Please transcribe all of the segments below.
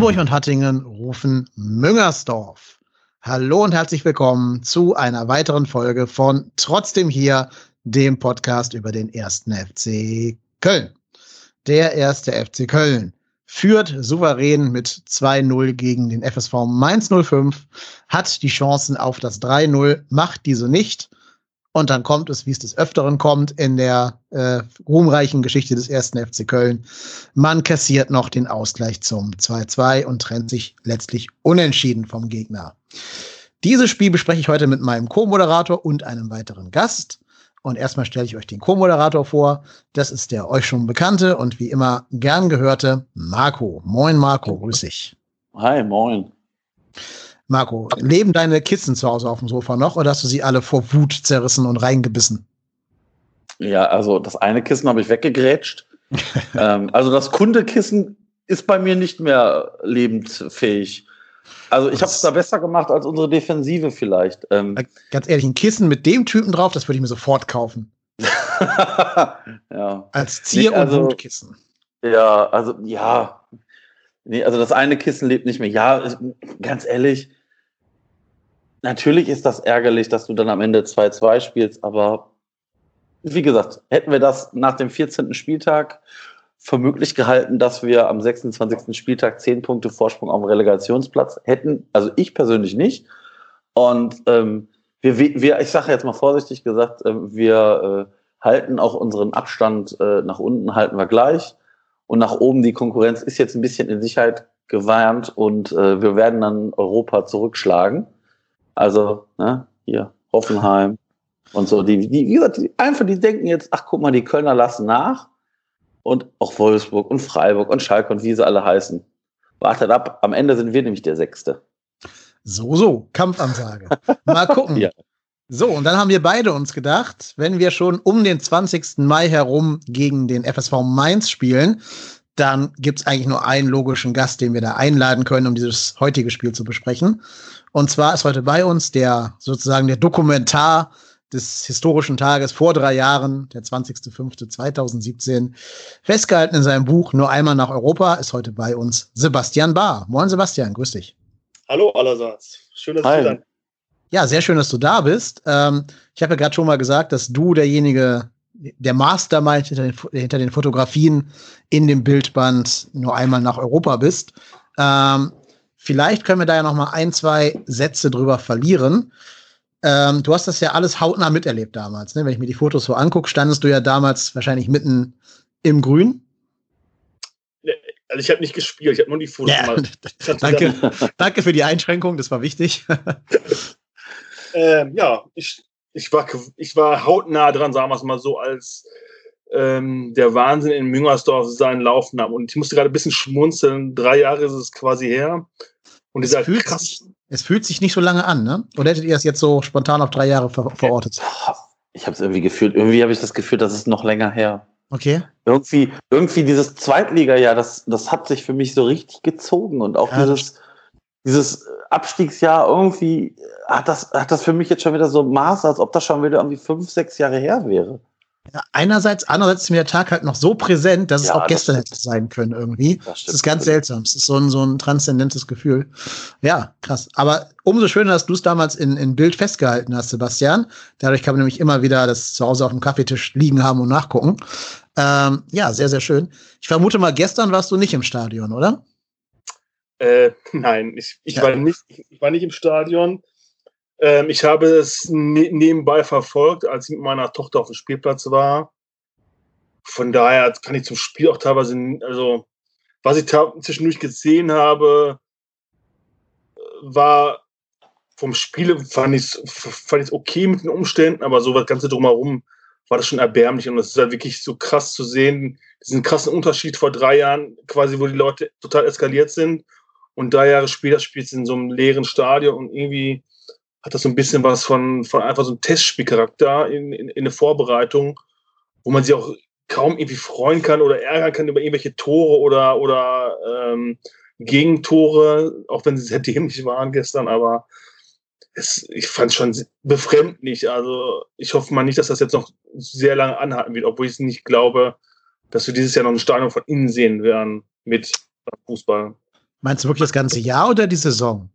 Hamburg und Hattingen rufen Müngersdorf. Hallo und herzlich willkommen zu einer weiteren Folge von Trotzdem hier, dem Podcast über den ersten FC Köln. Der erste FC Köln führt souverän mit 2-0 gegen den FSV Mainz 05, hat die Chancen auf das 3-0, macht diese nicht und dann kommt es, wie es des Öfteren kommt, in der äh, ruhmreichen Geschichte des ersten FC Köln. Man kassiert noch den Ausgleich zum 2-2 und trennt sich letztlich unentschieden vom Gegner. Dieses Spiel bespreche ich heute mit meinem Co-Moderator und einem weiteren Gast. Und erstmal stelle ich euch den Co-Moderator vor. Das ist der euch schon bekannte und wie immer gern gehörte Marco. Moin Marco, grüß dich. Hi, moin. Marco, leben deine Kissen zu Hause auf dem Sofa noch oder hast du sie alle vor Wut zerrissen und reingebissen? Ja, also das eine Kissen habe ich weggegrätscht. ähm, also das Kundekissen ist bei mir nicht mehr lebensfähig. Also ich habe es da besser gemacht als unsere Defensive vielleicht. Ähm, Ganz ehrlich, ein Kissen mit dem Typen drauf, das würde ich mir sofort kaufen. ja. Als Zier- also, und Wutkissen. Ja, also ja. Nee, also das eine Kissen lebt nicht mehr. Ja, ganz ehrlich, natürlich ist das ärgerlich, dass du dann am Ende 2-2 spielst, aber wie gesagt, hätten wir das nach dem 14. Spieltag für möglich gehalten, dass wir am 26. Spieltag 10 Punkte Vorsprung auf dem Relegationsplatz hätten. Also ich persönlich nicht. Und ähm, wir, wir, ich sage jetzt mal vorsichtig gesagt, äh, wir äh, halten auch unseren Abstand äh, nach unten, halten wir gleich. Und nach oben die Konkurrenz ist jetzt ein bisschen in Sicherheit gewarnt und äh, wir werden dann Europa zurückschlagen. Also, ne, hier, Hoffenheim und so. Die, die, wie gesagt, die, einfach, die denken jetzt, ach guck mal, die Kölner lassen nach. Und auch Wolfsburg und Freiburg und Schalke und wie sie alle heißen. Wartet ab, am Ende sind wir nämlich der Sechste. So, so, Kampfansage. Mal gucken. ja. So, und dann haben wir beide uns gedacht, wenn wir schon um den 20. Mai herum gegen den FSV Mainz spielen, dann gibt es eigentlich nur einen logischen Gast, den wir da einladen können, um dieses heutige Spiel zu besprechen. Und zwar ist heute bei uns der sozusagen der Dokumentar des historischen Tages vor drei Jahren, der 20.05.2017, festgehalten in seinem Buch Nur einmal nach Europa, ist heute bei uns Sebastian Bahr. Moin Sebastian, grüß dich. Hallo allerseits. Schön, dass Hi. du da Ja, sehr schön, dass du da bist. Ähm, ich habe ja gerade schon mal gesagt, dass du derjenige, der Mastermind hinter den, hinter den Fotografien in dem Bildband Nur einmal nach Europa bist. Ähm, Vielleicht können wir da ja noch mal ein, zwei Sätze drüber verlieren. Ähm, du hast das ja alles hautnah miterlebt damals. Ne? Wenn ich mir die Fotos so angucke, standest du ja damals wahrscheinlich mitten im Grün. Also ich habe nicht gespielt, ich habe nur die Fotos ja, gemacht. danke, danke für die Einschränkung, das war wichtig. ähm, ja, ich, ich, war, ich war hautnah dran, sagen wir es mal so, als ähm, der Wahnsinn in Müngersdorf seinen Lauf nahm. Und ich musste gerade ein bisschen schmunzeln. Drei Jahre ist es quasi her. Und es, fühlt krass. Sich, es fühlt sich nicht so lange an, ne? Oder hättet ihr es jetzt so spontan auf drei Jahre ver verortet? Ich habe es irgendwie gefühlt. Irgendwie habe ich das Gefühl, das ist noch länger her. Okay. Irgendwie, irgendwie dieses Zweitliga-Jahr, das, das hat sich für mich so richtig gezogen und auch ja, dieses, dieses Abstiegsjahr irgendwie hat das, hat das für mich jetzt schon wieder so Maß, als ob das schon wieder irgendwie fünf, sechs Jahre her wäre. Ja, einerseits, andererseits ist mir der Tag halt noch so präsent, dass ja, es auch gestern hätte sein können irgendwie. Das, das ist ganz seltsam. Es ist so ein, so ein transzendentes Gefühl. Ja, krass. Aber umso schöner, dass du es damals in, in Bild festgehalten hast, Sebastian. Dadurch kann man nämlich immer wieder das zu Hause auf dem Kaffeetisch liegen haben und nachgucken. Ähm, ja, sehr, sehr schön. Ich vermute mal, gestern warst du nicht im Stadion, oder? Äh, nein, ich, ich, ja. war nicht, ich war nicht im Stadion. Ähm, ich habe es ne nebenbei verfolgt, als ich mit meiner Tochter auf dem Spielplatz war. Von daher kann ich zum Spiel auch teilweise, also was ich zwischendurch gesehen habe, war vom Spiel fand ich es fand okay mit den Umständen, aber so das Ganze drumherum war das schon erbärmlich und es ist halt wirklich so krass zu sehen, diesen krassen Unterschied vor drei Jahren, quasi, wo die Leute total eskaliert sind und drei Jahre später spielt es in so einem leeren Stadion und irgendwie hat das so ein bisschen was von, von einfach so einem Testspielcharakter in, in, in der Vorbereitung, wo man sich auch kaum irgendwie freuen kann oder ärgern kann über irgendwelche Tore oder, oder ähm, Gegentore, auch wenn sie sehr dämlich waren gestern, aber es, ich fand es schon befremdlich. Also ich hoffe mal nicht, dass das jetzt noch sehr lange anhalten wird, obwohl ich nicht glaube, dass wir dieses Jahr noch ein Stadion von innen sehen werden mit Fußball. Meinst du wirklich das ganze Jahr oder die Saison?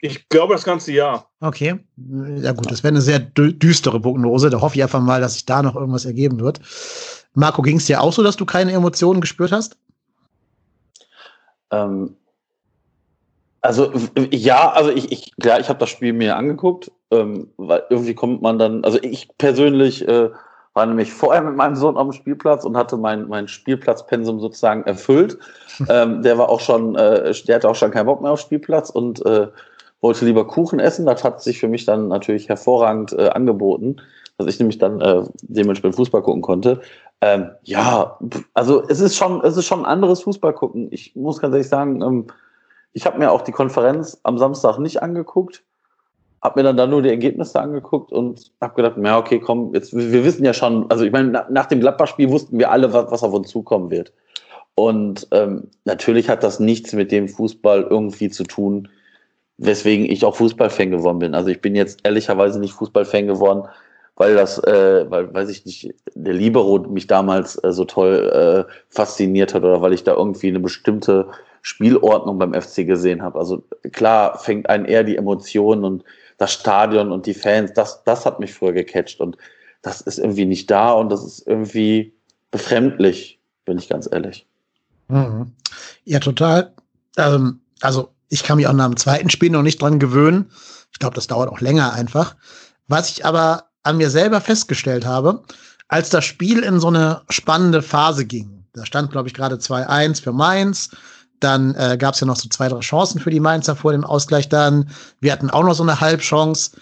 Ich glaube das ganze Jahr. Okay. Ja gut, das wäre eine sehr düstere Prognose. Da hoffe ich einfach mal, dass sich da noch irgendwas ergeben wird. Marco, ging es dir auch so, dass du keine Emotionen gespürt hast? Ähm, also ja, also ich, ich klar, ich habe das Spiel mir angeguckt, ähm, weil irgendwie kommt man dann, also ich persönlich äh, war nämlich vorher mit meinem Sohn am Spielplatz und hatte mein, mein Spielplatzpensum sozusagen erfüllt. ähm, der war auch schon, äh, der hatte auch schon keinen Bock mehr auf Spielplatz und äh, wollte lieber Kuchen essen. Das hat sich für mich dann natürlich hervorragend äh, angeboten, dass ich nämlich dann äh, dementsprechend Fußball gucken konnte. Ähm, ja, also es ist schon, es ist schon ein anderes Fußball gucken. Ich muss ganz ehrlich sagen, ähm, ich habe mir auch die Konferenz am Samstag nicht angeguckt habe mir dann, dann nur die Ergebnisse angeguckt und habe gedacht, ja, okay, komm, jetzt, wir wissen ja schon, also ich meine, nach, nach dem Gladbach-Spiel wussten wir alle, was, was auf uns zukommen wird. Und ähm, natürlich hat das nichts mit dem Fußball irgendwie zu tun, weswegen ich auch Fußballfan geworden bin. Also ich bin jetzt ehrlicherweise nicht Fußballfan geworden, weil das, äh, weil, weiß ich nicht, der Libero mich damals äh, so toll äh, fasziniert hat oder weil ich da irgendwie eine bestimmte Spielordnung beim FC gesehen habe. Also klar fängt einen eher die Emotionen und das Stadion und die Fans, das, das hat mich früher gecatcht und das ist irgendwie nicht da und das ist irgendwie befremdlich, bin ich ganz ehrlich. Mhm. Ja, total. Ähm, also ich kann mich auch nach dem zweiten Spiel noch nicht dran gewöhnen. Ich glaube, das dauert auch länger einfach. Was ich aber an mir selber festgestellt habe, als das Spiel in so eine spannende Phase ging, da stand, glaube ich, gerade 2-1 für Mainz, dann äh, gab es ja noch so zwei, drei Chancen für die Mainzer vor dem Ausgleich dann. Wir hatten auch noch so eine Halbchance.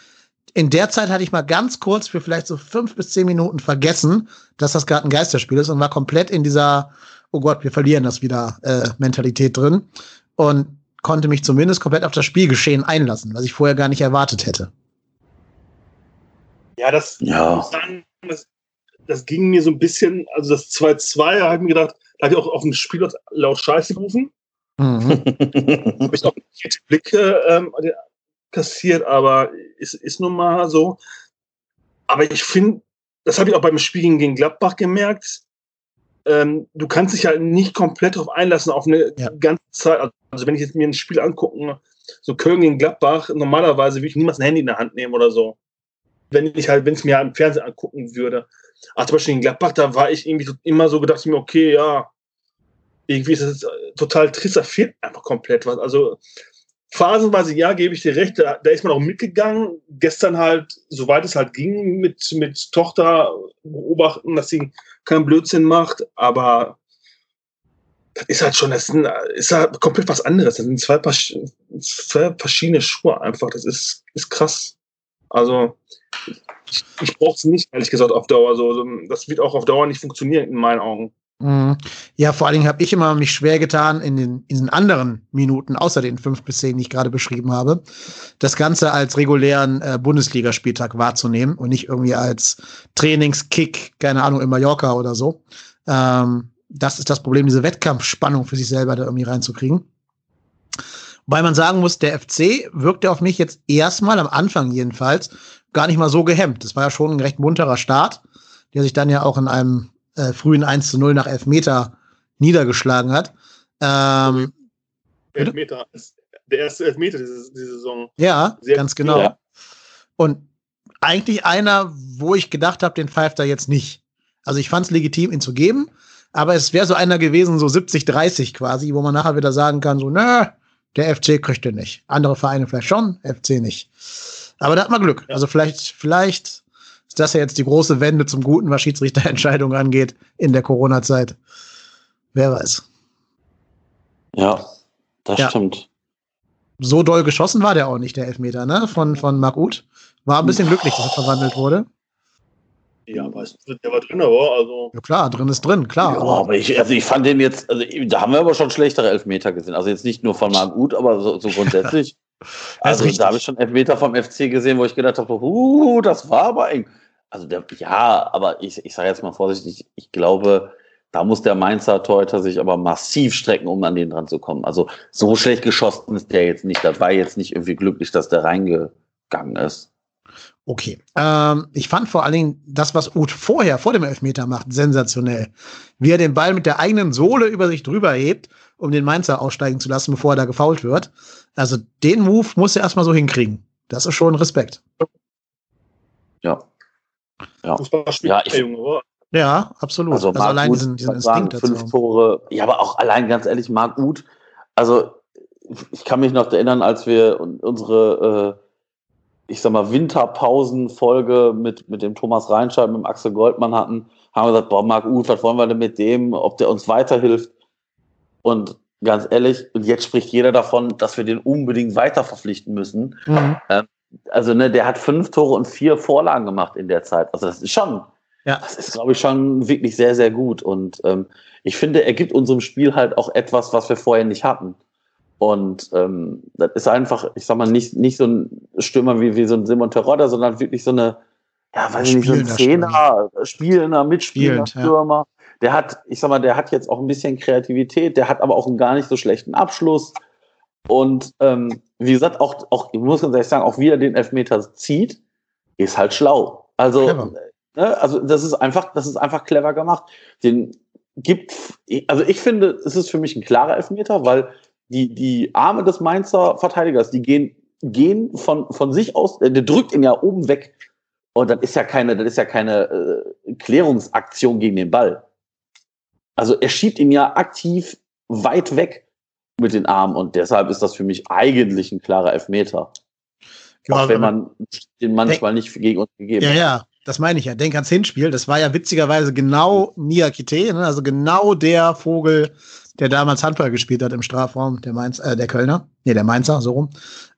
In der Zeit hatte ich mal ganz kurz für vielleicht so fünf bis zehn Minuten vergessen, dass das gerade ein Geisterspiel ist und war komplett in dieser, oh Gott, wir verlieren das wieder, äh, Mentalität drin. Und konnte mich zumindest komplett auf das Spielgeschehen einlassen, was ich vorher gar nicht erwartet hätte. Ja, das, ja. das, das ging mir so ein bisschen, also das 2-2, da habe ich mir gedacht, da habe ich auch auf dem Spiel laut Scheiße gerufen. Mhm. habe ich auch vierte Blicke ähm, kassiert, aber ist, ist nun mal so. Aber ich finde, das habe ich auch beim Spiel gegen Gladbach gemerkt. Ähm, du kannst dich halt nicht komplett darauf einlassen, auf eine ja. ganze Zeit. Also, wenn ich jetzt mir ein Spiel angucke, so Köln gegen Gladbach, normalerweise würde ich niemals ein Handy in der Hand nehmen oder so. Wenn ich halt, wenn es mir halt im Fernsehen angucken würde. Aber zum Beispiel in Gladbach, da war ich irgendwie immer so gedacht, mir, okay, ja, irgendwie ist das total trist, da fehlt einfach komplett was. Also phasenweise, ja, gebe ich dir recht, da, da, ist man auch mitgegangen. Gestern halt, soweit es halt ging, mit, mit Tochter beobachten, dass sie keinen Blödsinn macht, aber das ist halt schon, das ist halt komplett was anderes. Das sind zwei, zwei verschiedene Schuhe einfach. Das ist, ist krass. Also, ich, ich brauche es nicht, ehrlich gesagt, auf Dauer. So, das wird auch auf Dauer nicht funktionieren, in meinen Augen. Mhm. Ja, vor allen Dingen habe ich immer mich schwer getan, in den, in den anderen Minuten, außer den fünf bis zehn, die ich gerade beschrieben habe, das Ganze als regulären äh, Bundesligaspieltag wahrzunehmen und nicht irgendwie als Trainingskick, keine Ahnung, in Mallorca oder so. Ähm, das ist das Problem, diese Wettkampfspannung für sich selber da irgendwie reinzukriegen. Wobei man sagen muss, der FC wirkte auf mich jetzt erstmal, am Anfang jedenfalls, gar nicht mal so gehemmt. Das war ja schon ein recht munterer Start, der sich dann ja auch in einem äh, frühen 1 zu 0 nach Elfmeter niedergeschlagen hat. Ähm, Elfmeter, der erste Elfmeter diese, diese Saison. Ja, Sehr ganz genau. Ja. Und eigentlich einer, wo ich gedacht habe, den pfeift er jetzt nicht. Also ich fand es legitim, ihn zu geben, aber es wäre so einer gewesen, so 70-30 quasi, wo man nachher wieder sagen kann, so, nö, der FC kriegt den nicht. Andere Vereine vielleicht schon, FC nicht. Aber da hat man Glück. Ja. Also vielleicht, vielleicht ist das ja jetzt die große Wende zum Guten, was Schiedsrichterentscheidungen angeht in der Corona-Zeit. Wer weiß. Ja, das ja. stimmt. So doll geschossen war der auch nicht, der Elfmeter, ne? Von, von Marc Uth. War ein bisschen glücklich, dass er verwandelt wurde. Ja, aber der war drin, aber also. Ja klar, drin ist drin, klar. Ja, aber, aber ich, also ich fand den jetzt, also da haben wir aber schon schlechtere Elfmeter gesehen. Also jetzt nicht nur von Marc Uth, aber so, so grundsätzlich. also da habe ich schon Elfmeter vom FC gesehen, wo ich gedacht habe, uh, das war aber eng also der, ja, aber ich, ich sage jetzt mal vorsichtig, ich glaube, da muss der Mainzer Torhüter sich aber massiv strecken, um an den dran zu kommen. Also so schlecht geschossen ist der jetzt nicht. Das war jetzt nicht irgendwie glücklich, dass der reingegangen ist. Okay. Ähm, ich fand vor allen Dingen das, was Uth vorher, vor dem Elfmeter macht, sensationell. Wie er den Ball mit der eigenen Sohle über sich drüber hebt um den Mainzer aussteigen zu lassen, bevor er da gefault wird. Also den Move muss er erstmal so hinkriegen. Das ist schon Respekt. Ja. Ja, ja ich, Junge, ja, absolut. Also, also allein Uth, diesen, diesen sagen, fünf Tore. Ja, aber auch allein ganz ehrlich, Marc Uth. Also ich kann mich noch erinnern, als wir unsere, äh, ich sag mal, Winterpausenfolge mit, mit dem Thomas Reinscheid, mit dem Axel Goldmann hatten, haben wir gesagt, boah, Marc Uth, was wollen wir denn mit dem, ob der uns weiterhilft? Und ganz ehrlich, jetzt spricht jeder davon, dass wir den unbedingt weiter verpflichten müssen. Mhm. Ähm, also, ne, der hat fünf Tore und vier Vorlagen gemacht in der Zeit. Also, das ist schon, ja. das ist, glaube ich, schon wirklich sehr, sehr gut. Und ähm, ich finde, er gibt unserem Spiel halt auch etwas, was wir vorher nicht hatten. Und ähm, das ist einfach, ich sag mal, nicht, nicht so ein Stürmer wie, wie so ein Simon Terodde, sondern wirklich so eine, ja, weiß ich nicht, so ein Zehner, spielender, mitspielender Stürmer. Ja. Der hat, ich sag mal, der hat jetzt auch ein bisschen Kreativität, der hat aber auch einen gar nicht so schlechten Abschluss. Und ähm, wie gesagt, auch, auch, ich muss ganz ehrlich sagen, auch wie er den Elfmeter zieht, ist halt schlau. Also, ne, also das ist einfach, das ist einfach clever gemacht. Den gibt, also ich finde, es ist für mich ein klarer Elfmeter, weil die, die Arme des Mainzer Verteidigers, die gehen, gehen von, von sich aus, der drückt ihn ja oben weg. Und das ist ja keine, das ist ja keine äh, Klärungsaktion gegen den Ball. Also er schiebt ihn ja aktiv weit weg mit den Armen und deshalb ist das für mich eigentlich ein klarer Elfmeter. Ja, auch wenn man den manchmal nicht gegen uns gegeben hat. Ja, ja, das meine ich ja. Denk ans Hinspiel. Das war ja witzigerweise genau Niakite, ne? also genau der Vogel, der damals Handball gespielt hat im Strafraum, der Mainz, äh, der Kölner, nee, der Mainzer, so rum.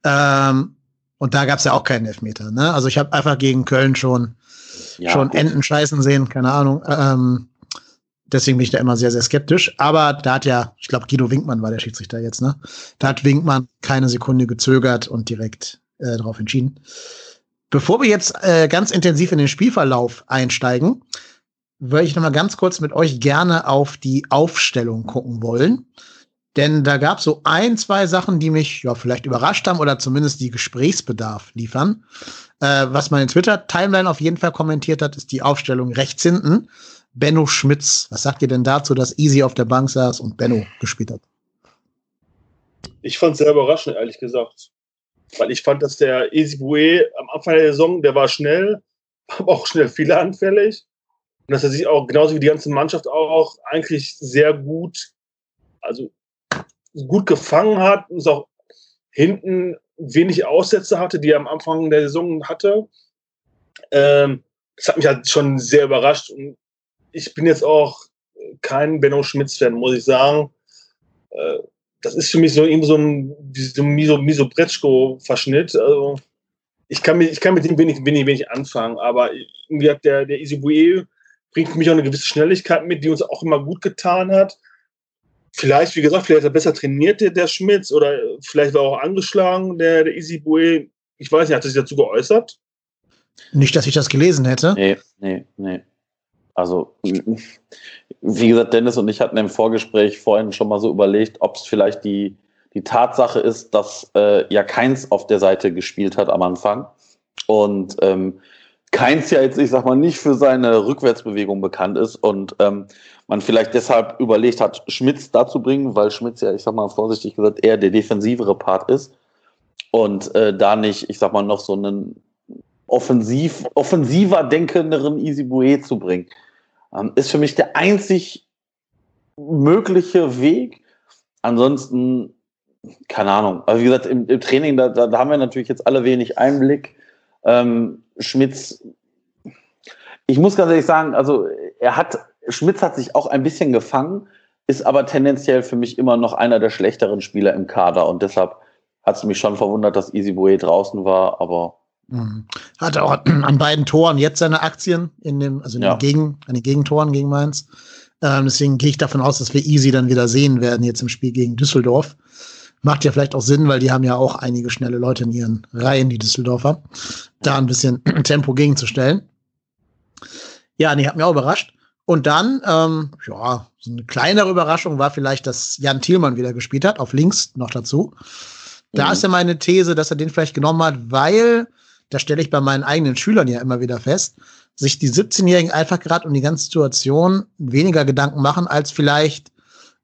Ähm, und da gab es ja auch keinen Elfmeter. Ne? Also ich habe einfach gegen Köln schon, ja, schon Enten scheißen sehen, keine Ahnung. Ähm, deswegen bin ich da immer sehr, sehr skeptisch. Aber da hat ja, ich glaube, Guido Winkmann war der Schiedsrichter jetzt, ne? Da hat Winkmann keine Sekunde gezögert und direkt äh, darauf entschieden. Bevor wir jetzt äh, ganz intensiv in den Spielverlauf einsteigen, würde ich noch mal ganz kurz mit euch gerne auf die Aufstellung gucken wollen. Denn da gab es so ein, zwei Sachen, die mich ja vielleicht überrascht haben oder zumindest die Gesprächsbedarf liefern. Äh, was meine Twitter-Timeline auf jeden Fall kommentiert hat, ist die Aufstellung rechts hinten. Benno Schmitz. Was sagt ihr denn dazu, dass Easy auf der Bank saß und Benno gespielt hat? Ich fand es sehr überraschend, ehrlich gesagt. Weil ich fand, dass der Easy Boué am Anfang der Saison, der war schnell, aber auch schnell fehleranfällig. Und dass er sich auch, genauso wie die ganze Mannschaft auch, eigentlich sehr gut, also gut gefangen hat und es auch hinten wenig Aussätze hatte, die er am Anfang der Saison hatte. Ähm, das hat mich halt schon sehr überrascht. Und ich bin jetzt auch kein Benno Schmitz-Fan, muss ich sagen. Äh, das ist für mich so irgendwie so ein, so ein Miso, Miso Bretschko-Verschnitt. Also ich kann, mit, ich kann mit dem wenig, wenig, wenig anfangen, aber irgendwie hat der, der Isibue bringt für mich auch eine gewisse Schnelligkeit mit, die uns auch immer gut getan hat. Vielleicht, wie gesagt, vielleicht hat er besser trainiert, der, der Schmitz, oder vielleicht war er auch angeschlagen, der, der Easy Boy. Ich weiß nicht, hat er sich dazu geäußert? Nicht, dass ich das gelesen hätte. Nee, nee, nee. Also, wie gesagt, Dennis und ich hatten im Vorgespräch vorhin schon mal so überlegt, ob es vielleicht die, die Tatsache ist, dass äh, ja keins auf der Seite gespielt hat am Anfang. Und ähm, Keins ja jetzt, ich sag mal, nicht für seine Rückwärtsbewegung bekannt ist und ähm, man vielleicht deshalb überlegt hat, Schmitz dazu bringen, weil Schmitz ja, ich sag mal vorsichtig gesagt, eher der defensivere Part ist und äh, da nicht, ich sag mal, noch so einen offensiv, offensiver denkenderen Bouet zu bringen. Ähm, ist für mich der einzig mögliche Weg. Ansonsten, keine Ahnung. Also wie gesagt, im, im Training, da, da, haben wir natürlich jetzt alle wenig Einblick. Ähm, Schmitz, ich muss ganz ehrlich sagen, also er hat, Schmitz hat sich auch ein bisschen gefangen, ist aber tendenziell für mich immer noch einer der schlechteren Spieler im Kader und deshalb hat es mich schon verwundert, dass Easy Boy draußen war, aber mhm. hat auch an beiden Toren jetzt seine Aktien in dem, also in ja. den Gegen, an den Gegentoren gegen Mainz. Ähm, deswegen gehe ich davon aus, dass wir Easy dann wieder sehen werden jetzt im Spiel gegen Düsseldorf. Macht ja vielleicht auch Sinn, weil die haben ja auch einige schnelle Leute in ihren Reihen, die Düsseldorfer, da ein bisschen Tempo gegenzustellen. Ja, nee, hat mir auch überrascht. Und dann, ähm, ja, so eine kleinere Überraschung war vielleicht, dass Jan Thielmann wieder gespielt hat, auf links noch dazu. Da mhm. ist ja meine These, dass er den vielleicht genommen hat, weil, da stelle ich bei meinen eigenen Schülern ja immer wieder fest, sich die 17-Jährigen einfach gerade um die ganze Situation weniger Gedanken machen, als vielleicht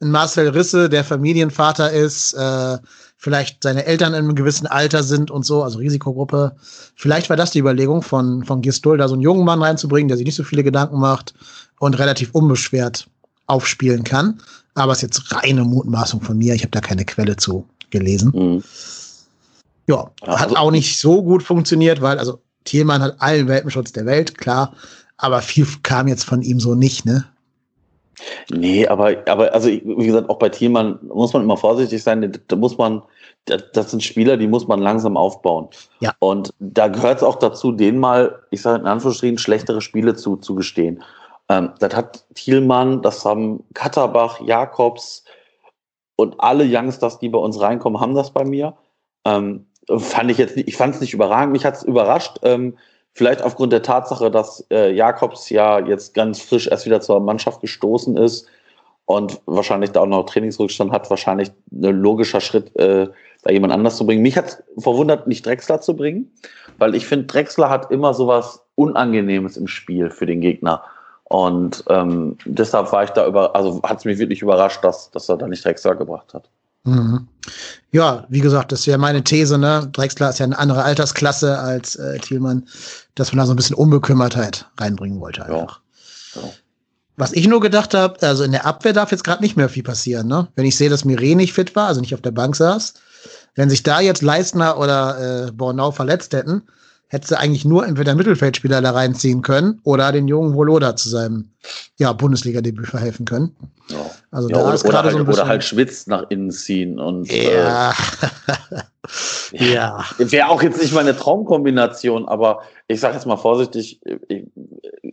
ein Marcel Risse, der Familienvater ist, äh, vielleicht seine Eltern in einem gewissen Alter sind und so, also Risikogruppe. Vielleicht war das die Überlegung von, von Gistol, da so einen jungen Mann reinzubringen, der sich nicht so viele Gedanken macht und relativ unbeschwert aufspielen kann. Aber es ist jetzt reine Mutmaßung von mir. Ich habe da keine Quelle zu gelesen. Mhm. Ja, hat also, auch nicht so gut funktioniert, weil, also Thielmann hat allen Welpenschutz der Welt, klar, aber viel kam jetzt von ihm so nicht, ne? Nee, aber, aber also wie gesagt, auch bei Thielmann muss man immer vorsichtig sein. Da muss man, das sind Spieler, die muss man langsam aufbauen. Ja. Und da gehört es auch dazu, denen mal, ich sage in Anführungsstrichen, schlechtere Spiele zu, zu gestehen. Ähm, das hat Thielmann, das haben Katterbach, Jakobs und alle Youngsters, die bei uns reinkommen, haben das bei mir. Ähm, fand ich jetzt, ich fand es nicht überragend. Mich hat es überrascht. Ähm, Vielleicht aufgrund der Tatsache, dass äh, Jakobs ja jetzt ganz frisch erst wieder zur Mannschaft gestoßen ist und wahrscheinlich da auch noch Trainingsrückstand hat, wahrscheinlich ein logischer Schritt, äh, da jemand anders zu bringen. Mich hat verwundert, nicht Drexler zu bringen, weil ich finde, Drexler hat immer sowas Unangenehmes im Spiel für den Gegner. Und ähm, deshalb war ich da über, also hat es mich wirklich überrascht, dass, dass er da nicht Drexler gebracht hat. Mhm. Ja, wie gesagt, das ja meine These, ne? Drexler ist ja eine andere Altersklasse als äh, Thielmann, dass man da so ein bisschen Unbekümmertheit reinbringen wollte einfach. Ja. Ja. Was ich nur gedacht habe, also in der Abwehr darf jetzt gerade nicht mehr viel passieren, ne? Wenn ich sehe, dass Mire nicht fit war, also nicht auf der Bank saß, wenn sich da jetzt Leistner oder äh, Bornau verletzt hätten, hätte eigentlich nur entweder Mittelfeldspieler da reinziehen können oder den jungen Voloda zu seinem ja, Bundesliga-Debüt verhelfen können. Ja. Also ja, da oder, ist gerade halt, so ein bisschen, oder halt Schwitz nach innen ziehen und ja. Äh, ja. Wäre auch jetzt nicht meine Traumkombination, aber ich sage jetzt mal vorsichtig,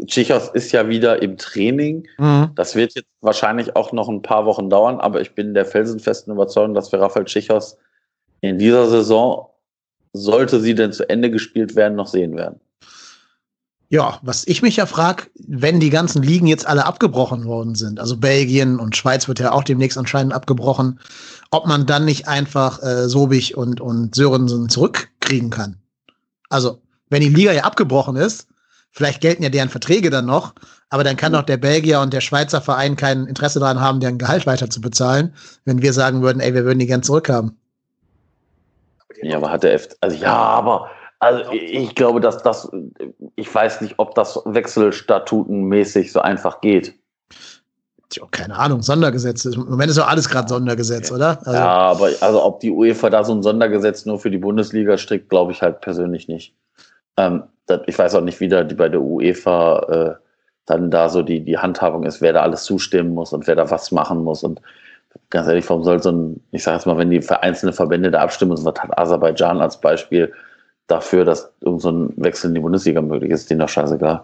Tschichos ist ja wieder im Training. Mhm. Das wird jetzt wahrscheinlich auch noch ein paar Wochen dauern, aber ich bin der felsenfesten Überzeugung, dass wir Rafael Tschichos in dieser Saison sollte sie denn zu Ende gespielt werden, noch sehen werden. Ja, was ich mich ja frage, wenn die ganzen Ligen jetzt alle abgebrochen worden sind, also Belgien und Schweiz wird ja auch demnächst anscheinend abgebrochen, ob man dann nicht einfach äh, Sobich und, und Sörensen zurückkriegen kann. Also, wenn die Liga ja abgebrochen ist, vielleicht gelten ja deren Verträge dann noch, aber dann kann doch der Belgier und der Schweizer Verein kein Interesse daran haben, deren Gehalt weiter zu bezahlen, wenn wir sagen würden, ey, wir würden die gern zurückhaben. Ja, aber hat der F. Also ja, aber also ich glaube, dass das, ich weiß nicht, ob das wechselstatutenmäßig so einfach geht. Tja, keine Ahnung, Sondergesetz. Im Moment ist doch alles gerade Sondergesetz, oder? Also, ja, aber also ob die UEFA da so ein Sondergesetz nur für die Bundesliga strickt, glaube ich halt persönlich nicht. Ähm, das, ich weiß auch nicht, wie da die bei der UEFA äh, dann da so die, die Handhabung ist, wer da alles zustimmen muss und wer da was machen muss. Und ganz ehrlich, warum soll so ein, ich sage jetzt mal, wenn die für einzelne Verbände da abstimmen, so was hat Aserbaidschan als Beispiel dafür, dass irgend so ein Wechsel in die Bundesliga möglich ist, denen doch scheißegal.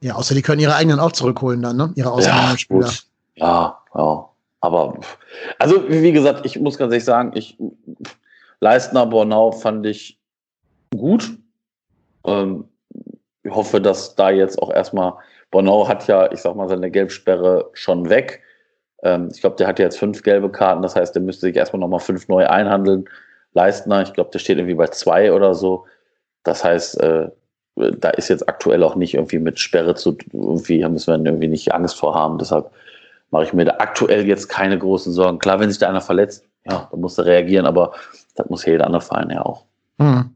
Ja, außer die können ihre eigenen auch zurückholen dann, ne? Ihre Außenspieler. Ja, ja, ja. Aber, also, wie gesagt, ich muss ganz ehrlich sagen, ich, Leistner, Bornau fand ich gut. Ähm, ich hoffe, dass da jetzt auch erstmal, Bornau hat ja, ich sag mal, seine Gelbsperre schon weg. Ähm, ich glaube, der hat jetzt fünf gelbe Karten, das heißt, der müsste sich erstmal nochmal fünf neu einhandeln. Leistner, ich glaube, der steht irgendwie bei zwei oder so. Das heißt, äh, da ist jetzt aktuell auch nicht irgendwie mit Sperre zu, irgendwie müssen wir irgendwie nicht Angst vor haben. Deshalb mache ich mir da aktuell jetzt keine großen Sorgen. Klar, wenn sich da einer verletzt, ja, dann muss er reagieren, aber das muss jeder andere Verein ja auch. Hm.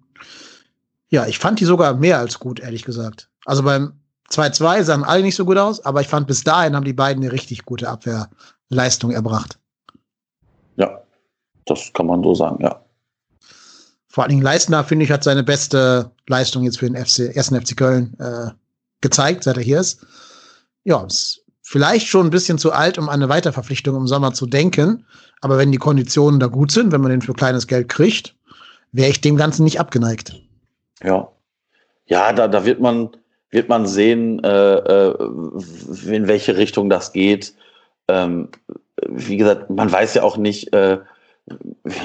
Ja, ich fand die sogar mehr als gut, ehrlich gesagt. Also beim 2-2 sahen alle nicht so gut aus, aber ich fand bis dahin haben die beiden eine richtig gute Abwehr Leistung erbracht. Ja, das kann man so sagen, ja. Vor allen Dingen Leistner, finde ich, hat seine beste Leistung jetzt für den FC, ersten FC Köln äh, gezeigt, seit er hier ist. Ja, ist vielleicht schon ein bisschen zu alt, um an eine Weiterverpflichtung im Sommer zu denken. Aber wenn die Konditionen da gut sind, wenn man den für kleines Geld kriegt, wäre ich dem Ganzen nicht abgeneigt. Ja. Ja, da, da wird man, wird man sehen, äh, äh in welche Richtung das geht ähm, wie gesagt, man weiß ja auch nicht, äh,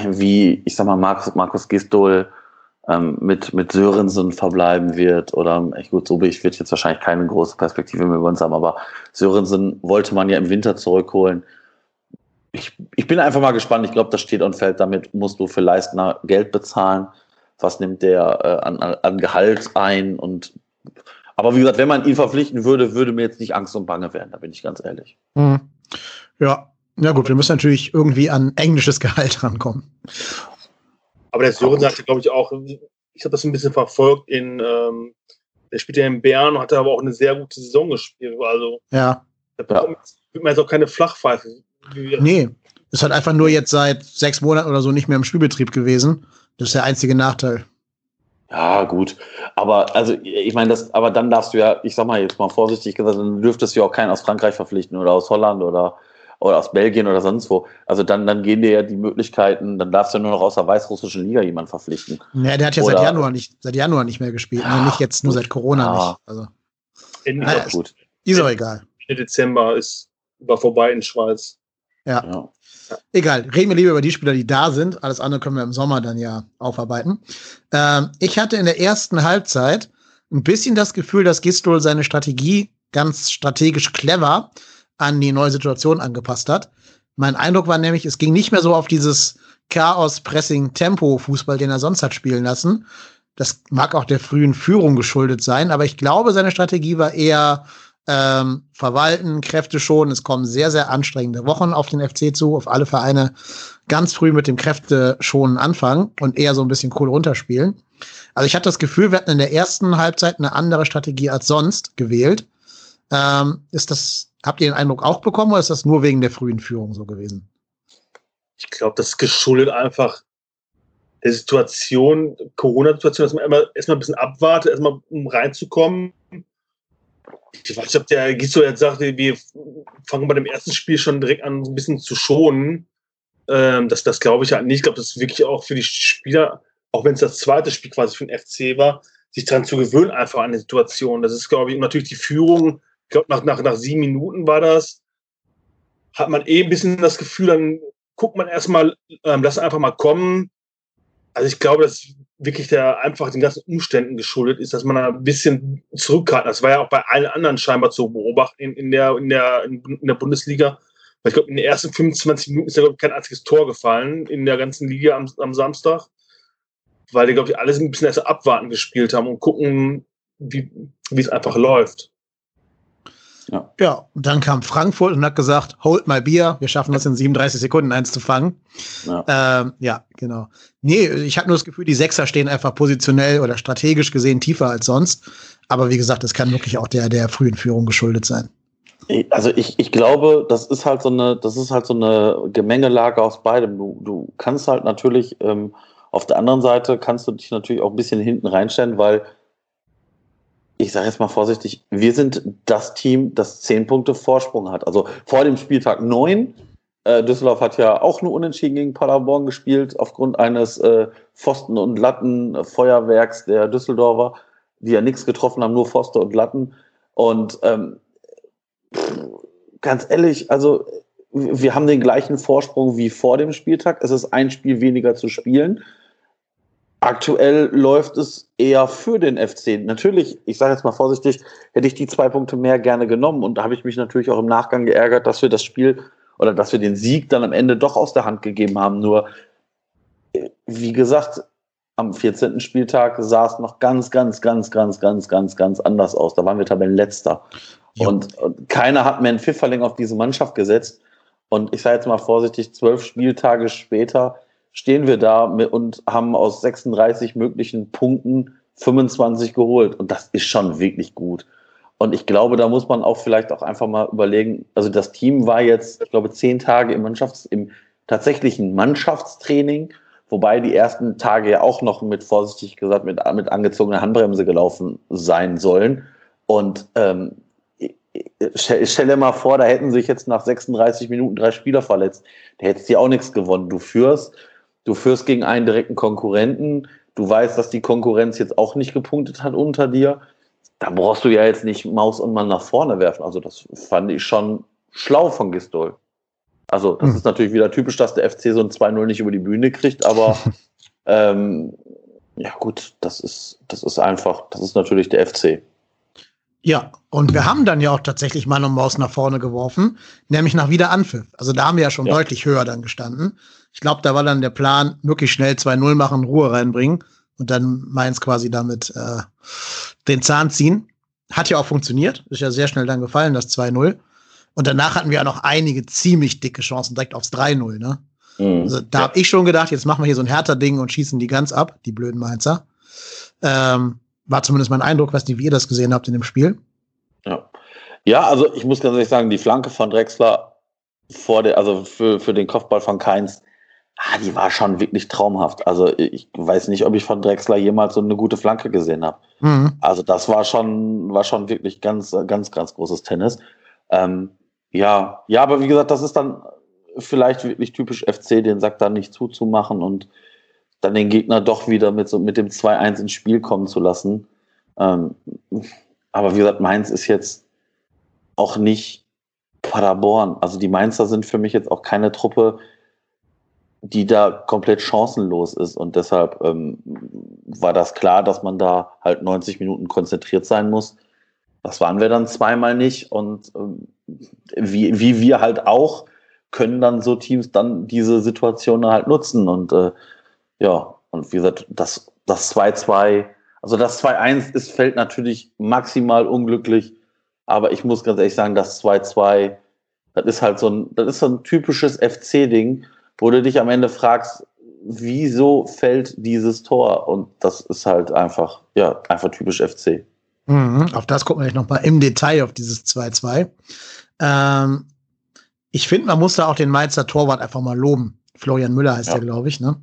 wie, ich sag mal, Markus, Markus Gistol ähm, mit, mit Sörensen verbleiben wird. Oder, echt gut, so ich wird jetzt wahrscheinlich keine große Perspektive mehr über uns haben, aber Sörensen wollte man ja im Winter zurückholen. Ich, ich bin einfach mal gespannt. Ich glaube, das steht und fällt damit, musst du für Leistner Geld bezahlen. Was nimmt der äh, an, an Gehalt ein? Und aber wie gesagt, wenn man ihn verpflichten würde, würde mir jetzt nicht Angst und Bange werden, da bin ich ganz ehrlich. Mhm. Ja, Ja gut, wir müssen natürlich irgendwie an englisches Gehalt rankommen. Aber der Sören sagte, glaube ich, auch, ich habe das ein bisschen verfolgt in, ähm, der spielt ja in Bern, hatte aber auch eine sehr gute Saison gespielt. Also ja. da wird man jetzt auch keine Flachpfeife. Nee, ist halt einfach nur jetzt seit sechs Monaten oder so nicht mehr im Spielbetrieb gewesen. Das ist der einzige Nachteil. Ja, gut. Aber also ich meine, das, aber dann darfst du ja, ich sag mal jetzt mal vorsichtig gesagt, dann dürftest du ja auch keinen aus Frankreich verpflichten oder aus Holland oder, oder aus Belgien oder sonst wo. Also dann, dann gehen dir ja die Möglichkeiten, dann darfst du nur noch aus der weißrussischen Liga jemanden verpflichten. Ja, der hat ja oder, seit Januar nicht, seit Januar nicht mehr gespielt. Ja, nee, nicht jetzt nur seit Corona ja. nicht. Also. In, ja, gut. Ist auch egal. Ende Dezember ist war vorbei in Schweiz. Ja. ja. Egal, reden wir lieber über die Spieler, die da sind. Alles andere können wir im Sommer dann ja aufarbeiten. Ähm, ich hatte in der ersten Halbzeit ein bisschen das Gefühl, dass Gistol seine Strategie ganz strategisch clever an die neue Situation angepasst hat. Mein Eindruck war nämlich, es ging nicht mehr so auf dieses Chaos-Pressing-Tempo-Fußball, den er sonst hat spielen lassen. Das mag auch der frühen Führung geschuldet sein, aber ich glaube, seine Strategie war eher ähm, verwalten, Kräfte schonen. Es kommen sehr, sehr anstrengende Wochen auf den FC zu, auf alle Vereine ganz früh mit dem Kräfteschonen anfangen und eher so ein bisschen cool runterspielen. Also ich hatte das Gefühl, wir hatten in der ersten Halbzeit eine andere Strategie als sonst gewählt. Ähm, ist das, habt ihr den Eindruck auch bekommen oder ist das nur wegen der frühen Führung so gewesen? Ich glaube, das ist geschuldet einfach der Situation, Corona-Situation, dass man erstmal, erstmal ein bisschen abwartet, erstmal um reinzukommen ich weiß nicht, ob der Giso jetzt sagte, wir fangen bei dem ersten Spiel schon direkt an, ein bisschen zu schonen. Ähm, das, das glaube ich halt nicht. Ich glaube, das ist wirklich auch für die Spieler, auch wenn es das zweite Spiel quasi für den FC war, sich daran zu gewöhnen, einfach an die Situation. Das ist, glaube ich, natürlich die Führung. Ich glaube, nach, nach, nach sieben Minuten war das, hat man eh ein bisschen das Gefühl, dann guckt man erstmal, ähm, lass einfach mal kommen. Also ich glaube, das wirklich der einfach den ganzen Umständen geschuldet ist, dass man ein bisschen zurückhalten. Das war ja auch bei allen anderen scheinbar zu beobachten in, in, der, in, der, in der Bundesliga. Weil ich glaube, in den ersten 25 Minuten ist ja ich, kein einziges Tor gefallen in der ganzen Liga am, am Samstag. Weil die, glaube ich, alle ein bisschen erst abwarten gespielt haben und gucken, wie es einfach läuft. Ja. ja, und dann kam Frankfurt und hat gesagt, hold my Bier, wir schaffen das in 37 Sekunden eins zu fangen. Ja, ähm, ja genau. Nee, ich habe nur das Gefühl, die Sechser stehen einfach positionell oder strategisch gesehen tiefer als sonst. Aber wie gesagt, das kann wirklich auch der, der frühen Führung geschuldet sein. Also ich, ich glaube, das ist halt so eine, das ist halt so eine Gemengelage aus beidem. Du, du kannst halt natürlich, ähm, auf der anderen Seite kannst du dich natürlich auch ein bisschen hinten reinstellen, weil ich sage jetzt mal vorsichtig, wir sind das Team, das zehn Punkte Vorsprung hat. Also vor dem Spieltag neun. Äh, Düsseldorf hat ja auch nur unentschieden gegen Paderborn gespielt, aufgrund eines äh, Pfosten- und Lattenfeuerwerks der Düsseldorfer, die ja nichts getroffen haben, nur Pfosten und Latten. Und ähm, ganz ehrlich, also wir haben den gleichen Vorsprung wie vor dem Spieltag. Es ist ein Spiel weniger zu spielen. Aktuell läuft es eher für den FC. Natürlich, ich sage jetzt mal vorsichtig, hätte ich die zwei Punkte mehr gerne genommen. Und da habe ich mich natürlich auch im Nachgang geärgert, dass wir das Spiel oder dass wir den Sieg dann am Ende doch aus der Hand gegeben haben. Nur, wie gesagt, am 14. Spieltag sah es noch ganz, ganz, ganz, ganz, ganz, ganz, ganz anders aus. Da waren wir Tabellenletzter. Ja. Und, und keiner hat mehr einen Pfifferling auf diese Mannschaft gesetzt. Und ich sage jetzt mal vorsichtig, zwölf Spieltage später stehen wir da und haben aus 36 möglichen Punkten 25 geholt. Und das ist schon wirklich gut. Und ich glaube, da muss man auch vielleicht auch einfach mal überlegen, also das Team war jetzt, ich glaube, zehn Tage im Mannschafts-, im tatsächlichen Mannschaftstraining, wobei die ersten Tage ja auch noch mit, vorsichtig gesagt, mit, mit angezogener Handbremse gelaufen sein sollen. Und ähm, stell, stell dir mal vor, da hätten sich jetzt nach 36 Minuten drei Spieler verletzt. Da hättest du ja auch nichts gewonnen. Du führst, Du führst gegen einen direkten Konkurrenten. Du weißt, dass die Konkurrenz jetzt auch nicht gepunktet hat unter dir. Da brauchst du ja jetzt nicht Maus und Mann nach vorne werfen. Also das fand ich schon schlau von Gistol. Also das hm. ist natürlich wieder typisch, dass der FC so ein 2-0 nicht über die Bühne kriegt, aber ähm, ja gut, das ist, das ist einfach, das ist natürlich der FC. Ja, und wir haben dann ja auch tatsächlich Mann und Maus nach vorne geworfen, nämlich nach Wiederanpfiff. Also da haben wir ja schon ja. deutlich höher dann gestanden. Ich glaube, da war dann der Plan, möglichst schnell 2-0 machen, Ruhe reinbringen und dann Mainz quasi damit äh, den Zahn ziehen. Hat ja auch funktioniert. Ist ja sehr schnell dann gefallen, das 2-0. Und danach hatten wir ja noch einige ziemlich dicke Chancen direkt aufs 3-0, ne? Mhm. Also, da ja. habe ich schon gedacht, jetzt machen wir hier so ein härter Ding und schießen die ganz ab, die blöden Mainzer. Ähm, war zumindest mein Eindruck, was die, wie ihr das gesehen habt in dem Spiel. Ja. Ja, also ich muss ganz ehrlich sagen, die Flanke von Drexler vor der, also für, für den Kopfball von Keins, ah, die war schon wirklich traumhaft. Also ich weiß nicht, ob ich von Drexler jemals so eine gute Flanke gesehen habe. Mhm. Also das war schon, war schon wirklich ganz, ganz, ganz großes Tennis. Ähm, ja, ja, aber wie gesagt, das ist dann vielleicht wirklich typisch FC, den Sack dann nicht zuzumachen und dann den Gegner doch wieder mit, so, mit dem 2-1 ins Spiel kommen zu lassen. Ähm, aber wie gesagt, Mainz ist jetzt auch nicht Paderborn. Also die Mainzer sind für mich jetzt auch keine Truppe, die da komplett chancenlos ist. Und deshalb ähm, war das klar, dass man da halt 90 Minuten konzentriert sein muss. Das waren wir dann zweimal nicht. Und ähm, wie, wie wir halt auch, können dann so Teams dann diese Situation halt nutzen. Und äh, ja, und wie gesagt, das, das 2-2, also das 2-1 ist, fällt natürlich maximal unglücklich. Aber ich muss ganz ehrlich sagen, das 2-2, das ist halt so ein, das ist so ein typisches FC-Ding wo du dich am Ende fragst, wieso fällt dieses Tor? Und das ist halt einfach, ja, einfach typisch FC. Mhm, auf das gucken wir gleich nochmal im Detail auf dieses 2-2. Ähm, ich finde, man muss da auch den Mainzer Torwart einfach mal loben. Florian Müller heißt ja. der, glaube ich, ne?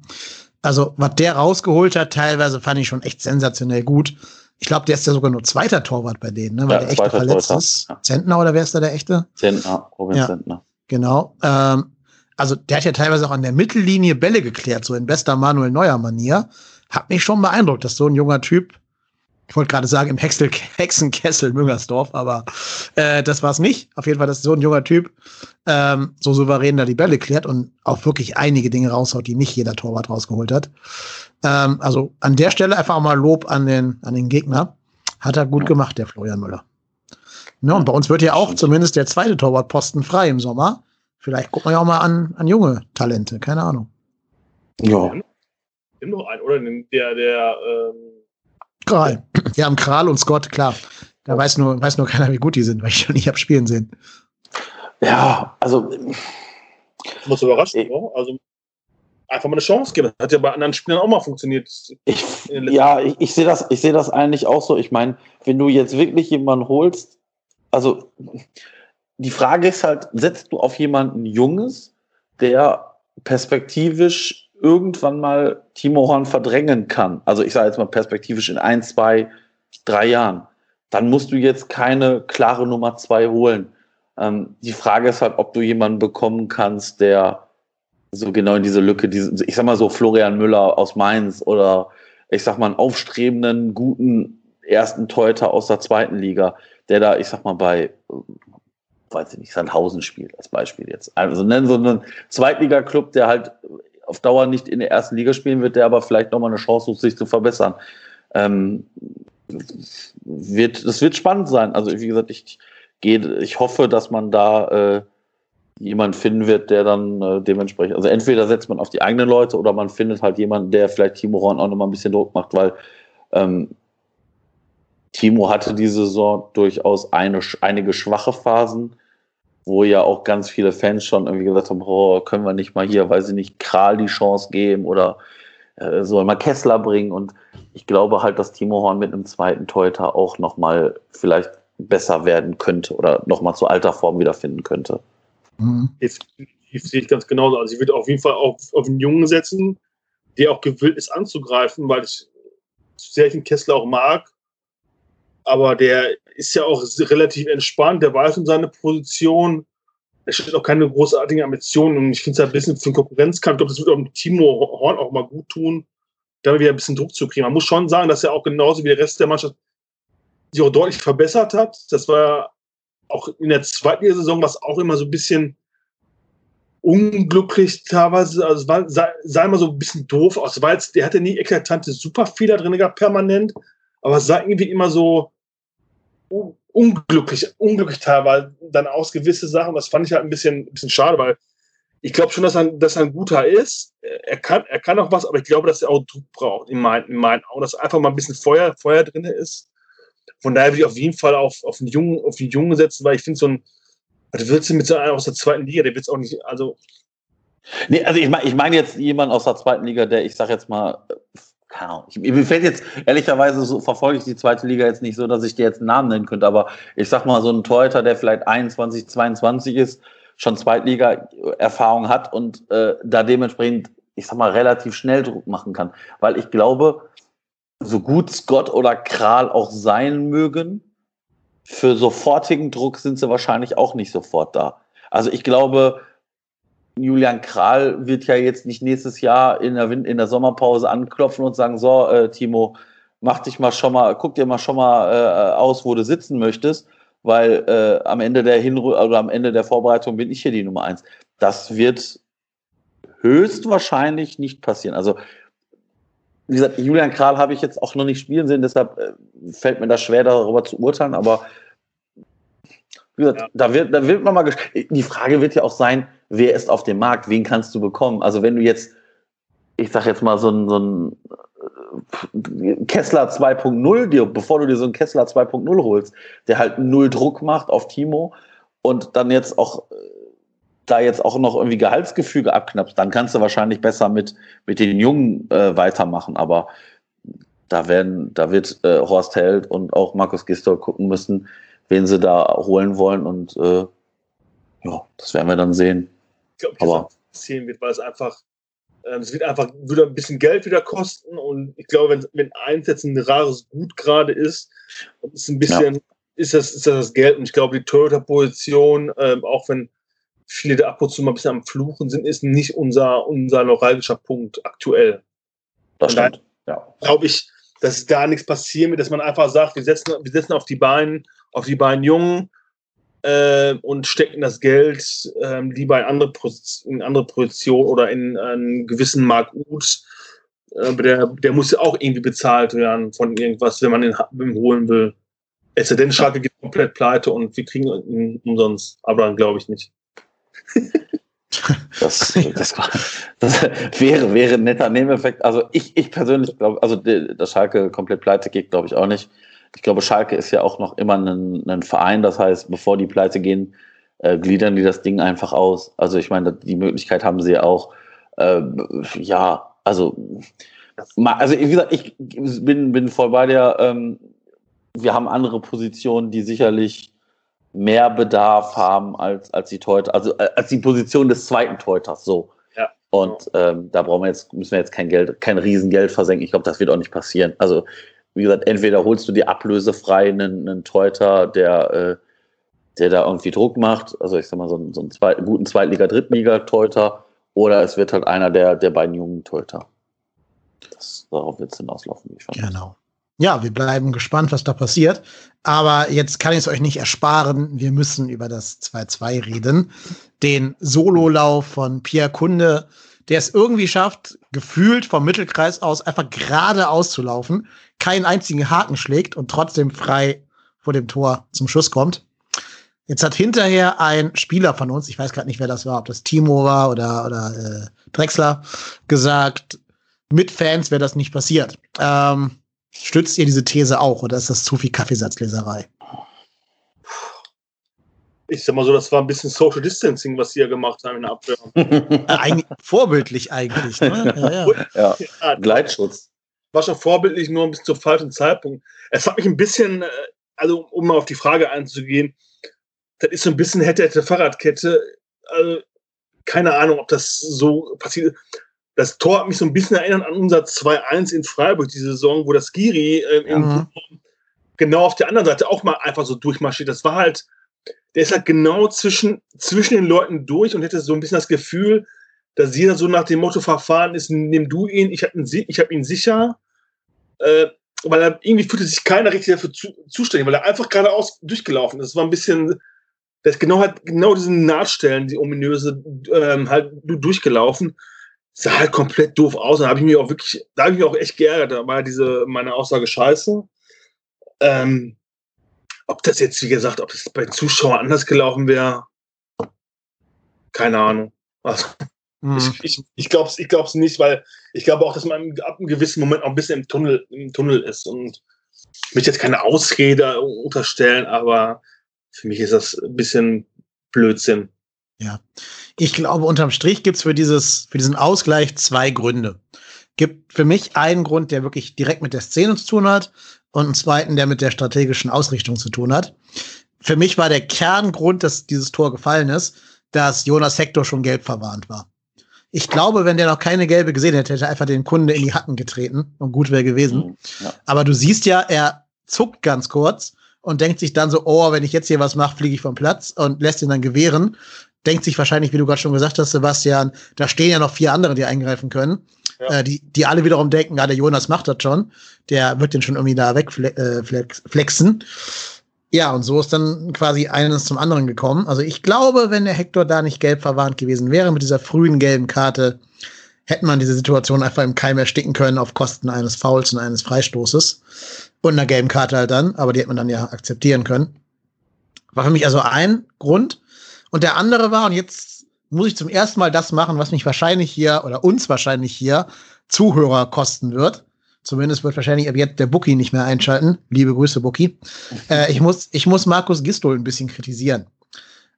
Also, was der rausgeholt hat, teilweise fand ich schon echt sensationell gut. Ich glaube, der ist ja sogar nur zweiter Torwart bei denen, ne? weil ja, der echte verletzt Torwart. ist. Ja. Zentner oder wer ist da der echte? Zentner, Robin ja, Zentner. Genau. Ähm, also der hat ja teilweise auch an der Mittellinie Bälle geklärt, so in bester Manuel Neuer Manier. Hat mich schon beeindruckt, dass so ein junger Typ, ich wollte gerade sagen im Hexel, Hexenkessel Müngersdorf, aber äh, das war es nicht. Auf jeden Fall, dass so ein junger Typ ähm, so souverän da die Bälle klärt und auch wirklich einige Dinge raushaut, die nicht jeder Torwart rausgeholt hat. Ähm, also an der Stelle einfach mal Lob an den, an den Gegner. Hat er gut gemacht, der Florian Müller. Ja, und bei uns wird ja auch zumindest der zweite Torwartposten frei im Sommer. Vielleicht gucken wir ja auch mal an, an junge Talente, keine Ahnung. Ja. Nimm noch einen, oder? Der, der, ähm Kral. Wir haben Kral und Scott, klar. Da weiß nur, weiß nur keiner, wie gut die sind, weil ich schon nicht habe spielen sehen. Ja, also. Ich muss überraschen, ich, also einfach mal eine Chance geben. Das hat ja bei anderen Spielern auch mal funktioniert. Ich, ja, ich, ich sehe das, ich sehe das eigentlich auch so. Ich meine, wenn du jetzt wirklich jemanden holst, also die Frage ist halt, setzt du auf jemanden Junges, der perspektivisch irgendwann mal Timo Horn verdrängen kann? Also ich sage jetzt mal perspektivisch in ein, zwei, drei Jahren. Dann musst du jetzt keine klare Nummer zwei holen. Ähm, die Frage ist halt, ob du jemanden bekommen kannst, der so genau in diese Lücke, diese, ich sag mal so Florian Müller aus Mainz oder ich sag mal einen aufstrebenden, guten ersten Teuter aus der zweiten Liga, der da, ich sag mal, bei weiß ich nicht, Sandhausen spielt als Beispiel jetzt. Also nennen so einen Zweitliga-Club, der halt auf Dauer nicht in der ersten Liga spielen wird, der aber vielleicht nochmal eine Chance hat, sich zu verbessern. Ähm, wird, das wird spannend sein. Also wie gesagt, ich gehe, ich hoffe, dass man da äh, jemand finden wird, der dann äh, dementsprechend, also entweder setzt man auf die eigenen Leute oder man findet halt jemanden, der vielleicht Timo Horn auch nochmal ein bisschen Druck macht, weil ähm, Timo hatte diese Saison durchaus eine, einige schwache Phasen, wo ja auch ganz viele Fans schon irgendwie gesagt haben, oh, können wir nicht mal hier, weil sie nicht Kral die Chance geben oder äh, soll mal Kessler bringen. Und ich glaube halt, dass Timo Horn mit einem zweiten Teuter auch nochmal vielleicht besser werden könnte oder nochmal zu alter Form wiederfinden könnte. Mhm. Jetzt sehe ich ganz genauso. Also ich würde auf jeden Fall auf, auf einen Jungen setzen, der auch gewillt ist anzugreifen, weil ich sehr den Kessler auch mag aber der ist ja auch relativ entspannt, der weiß um seine Position. Er stellt auch keine großartigen Ambitionen und ich finde es ein bisschen für den Konkurrenzkampf. Ich glaube, das wird auch Timo Horn auch mal gut tun, da wieder ein bisschen Druck zu kriegen. Man muss schon sagen, dass er auch genauso wie der Rest der Mannschaft sich auch deutlich verbessert hat. Das war auch in der zweiten Saison, was auch immer so ein bisschen unglücklich teilweise, also es war, sah, sah immer so ein bisschen doof aus, weil der hatte nie eklatante Superfehler drin gehabt, permanent, aber es sah irgendwie immer so, unglücklich, unglücklich teilweise dann aus gewisse Sachen. Das fand ich halt ein bisschen, ein bisschen schade, weil ich glaube schon, dass er, dass er ein guter ist. Er kann, er kann auch was, aber ich glaube, dass er auch Druck braucht, in meinen, in meinen Augen, dass einfach mal ein bisschen Feuer, Feuer drin ist. Von daher würde ich auf jeden Fall auf, auf, einen Jungen, auf den Jungen setzen, weil ich finde, so ein, Was willst du mit so einem aus der zweiten Liga? Der wird es auch nicht, also. Nee, also ich meine ich mein jetzt jemand aus der zweiten Liga, der, ich sag jetzt mal, keine Ahnung, ich, mir fällt jetzt, ehrlicherweise, so verfolge ich die zweite Liga jetzt nicht so, dass ich dir jetzt einen Namen nennen könnte, aber ich sag mal, so ein Torhüter, der vielleicht 21, 22 ist, schon Zweitliga-Erfahrung hat und äh, da dementsprechend, ich sag mal, relativ schnell Druck machen kann. Weil ich glaube, so gut Scott oder Kral auch sein mögen, für sofortigen Druck sind sie wahrscheinlich auch nicht sofort da. Also ich glaube, Julian Kral wird ja jetzt nicht nächstes Jahr in der, in der Sommerpause anklopfen und sagen, so, äh, Timo, mach dich mal schon mal, guck dir mal schon mal äh, aus, wo du sitzen möchtest, weil äh, am Ende der Hinru oder am Ende der Vorbereitung bin ich hier die Nummer eins. Das wird höchstwahrscheinlich nicht passieren. Also wie gesagt, Julian Kral habe ich jetzt auch noch nicht spielen sehen, deshalb äh, fällt mir das schwer, darüber zu urteilen, aber wie gesagt, ja. da, wird, da wird man mal. Die Frage wird ja auch sein, wer ist auf dem Markt, wen kannst du bekommen? Also, wenn du jetzt, ich sag jetzt mal, so ein, so ein äh, Kessler 2.0, dir, bevor du dir so einen Kessler 2.0 holst, der halt null Druck macht auf Timo und dann jetzt auch äh, da jetzt auch noch irgendwie Gehaltsgefüge abknappst, dann kannst du wahrscheinlich besser mit, mit den Jungen äh, weitermachen. Aber da werden, da wird äh, Horst Held und auch Markus Gisdol gucken müssen, wen sie da holen wollen. Und äh, ja, das werden wir dann sehen. Ich glaube, Aber passieren wird, weil es einfach, äh, es wird einfach wieder ein bisschen Geld wieder kosten. Und ich glaube, wenn, wenn eins jetzt ein rares Gut gerade ist, ist ein bisschen, ja. ist, das, ist das das Geld. Und ich glaube, die Toyota-Position, äh, auch wenn viele da ab und zu mal ein bisschen am Fluchen sind, ist nicht unser, unser neuralgischer Punkt aktuell. Das stimmt. Ja. Glaube ich, dass da nichts passieren wird, dass man einfach sagt, wir setzen, wir setzen auf die beiden, auf die beiden Jungen äh, und stecken das Geld äh, lieber in andere, in andere Position oder in einen gewissen Mark Uth. Äh, der, der muss ja auch irgendwie bezahlt werden von irgendwas, wenn man ihn, ihn holen will. Es sei denn, Schalke geht komplett pleite und wir kriegen ihn umsonst. Aber dann glaube ich nicht. Das, das, das, wäre, wäre ein netter Nebeneffekt. Also ich, ich persönlich glaube, also dass Schalke komplett pleite geht, glaube ich auch nicht. Ich glaube, Schalke ist ja auch noch immer ein, ein Verein. Das heißt, bevor die pleite gehen, äh, gliedern die das Ding einfach aus. Also ich meine, die Möglichkeit haben sie ja auch. Äh, ja, also, also wie gesagt, ich bin, bin voll bei dir. Ähm, wir haben andere Positionen, die sicherlich mehr Bedarf haben als, als die Teuter, also äh, als die Position des zweiten Teuters, so. Ja. Und ähm, da brauchen wir jetzt, müssen wir jetzt kein Geld, kein Riesengeld versenken. Ich glaube, das wird auch nicht passieren. Also, wie gesagt, entweder holst du dir ablösefrei einen, einen Teuter, der, äh, der da irgendwie Druck macht, also ich sag mal, so einen, so einen Zweit, guten Zweitliga-, Drittliga-Teuter, oder es wird halt einer der, der beiden jungen Teuter. Das, darauf wird es hinauslaufen, wie ich fand. Genau ja, wir bleiben gespannt, was da passiert. Aber jetzt kann ich es euch nicht ersparen. Wir müssen über das 2-2 reden. Den Sololauf von Pierre Kunde, der es irgendwie schafft, gefühlt vom Mittelkreis aus einfach gerade auszulaufen, keinen einzigen Haken schlägt und trotzdem frei vor dem Tor zum Schuss kommt. Jetzt hat hinterher ein Spieler von uns, ich weiß gerade nicht, wer das war, ob das Timo war oder, oder äh, Drexler, gesagt, mit Fans wäre das nicht passiert. Ähm, Stützt ihr diese These auch oder ist das zu viel Kaffeesatzleserei? Ich sag mal so, das war ein bisschen Social Distancing, was sie ja gemacht haben in der Abwehr. Eig vorbildlich eigentlich. Ne? Ja, ja. ja, Gleitschutz. War schon vorbildlich, nur ein bisschen zu falschen Zeitpunkt. Es hat mich ein bisschen, äh, also um mal auf die Frage einzugehen, das ist so ein bisschen hätte, hätte Fahrradkette. Also, keine Ahnung, ob das so passiert das Tor hat mich so ein bisschen erinnert an unser 2-1 in Freiburg, die Saison, wo das Giri äh, mhm. genau auf der anderen Seite auch mal einfach so durchmarschiert. Das war halt, der ist halt genau zwischen, zwischen den Leuten durch und hätte so ein bisschen das Gefühl, dass jeder so nach dem Motto verfahren ist, nimm du ihn, ich habe ihn, hab ihn sicher. Äh, weil er irgendwie fühlte sich keiner richtig dafür zu, zuständig, weil er einfach geradeaus durchgelaufen ist. Das war ein bisschen, das genau halt genau diesen Nahtstellen, die ominöse, ähm, halt durchgelaufen sah halt komplett doof aus. Da habe ich mich auch wirklich, da habe ich mich auch echt geärgert. Da war diese, meine Aussage scheiße. Ähm, ob das jetzt, wie gesagt, ob das bei Zuschauern anders gelaufen wäre, keine Ahnung. Also, mhm. Ich, ich, ich glaube es ich glaub's nicht, weil ich glaube auch, dass man ab einem gewissen Moment auch ein bisschen im Tunnel, im Tunnel ist. Und ich möchte jetzt keine Ausrede unterstellen, aber für mich ist das ein bisschen Blödsinn. Ja. Ich glaube, unterm Strich gibt es für, für diesen Ausgleich zwei Gründe. Gibt für mich einen Grund, der wirklich direkt mit der Szene zu tun hat und einen zweiten, der mit der strategischen Ausrichtung zu tun hat. Für mich war der Kerngrund, dass dieses Tor gefallen ist, dass Jonas Hector schon gelb verwarnt war. Ich glaube, wenn der noch keine gelbe gesehen hätte, hätte er einfach den Kunde in die Hacken getreten und gut wäre gewesen. Mhm, ja. Aber du siehst ja, er zuckt ganz kurz und denkt sich dann so, oh, wenn ich jetzt hier was mache, fliege ich vom Platz und lässt ihn dann gewähren. Denkt sich wahrscheinlich, wie du gerade schon gesagt hast, Sebastian, da stehen ja noch vier andere, die eingreifen können. Ja. Äh, die, die alle wiederum denken, ja, der Jonas macht das schon. Der wird den schon irgendwie da wegflexen. Äh, ja, und so ist dann quasi eines zum anderen gekommen. Also ich glaube, wenn der Hector da nicht gelb verwarnt gewesen wäre mit dieser frühen gelben Karte, hätte man diese Situation einfach im Keim ersticken können auf Kosten eines Fouls und eines Freistoßes. Und einer gelben Karte halt dann, aber die hätte man dann ja akzeptieren können. War für mich also ein Grund. Und der andere war, und jetzt muss ich zum ersten Mal das machen, was mich wahrscheinlich hier oder uns wahrscheinlich hier Zuhörer kosten wird. Zumindest wird wahrscheinlich ab jetzt der Bookie nicht mehr einschalten. Liebe Grüße, Bookie. Äh, ich, muss, ich muss Markus Gistol ein bisschen kritisieren.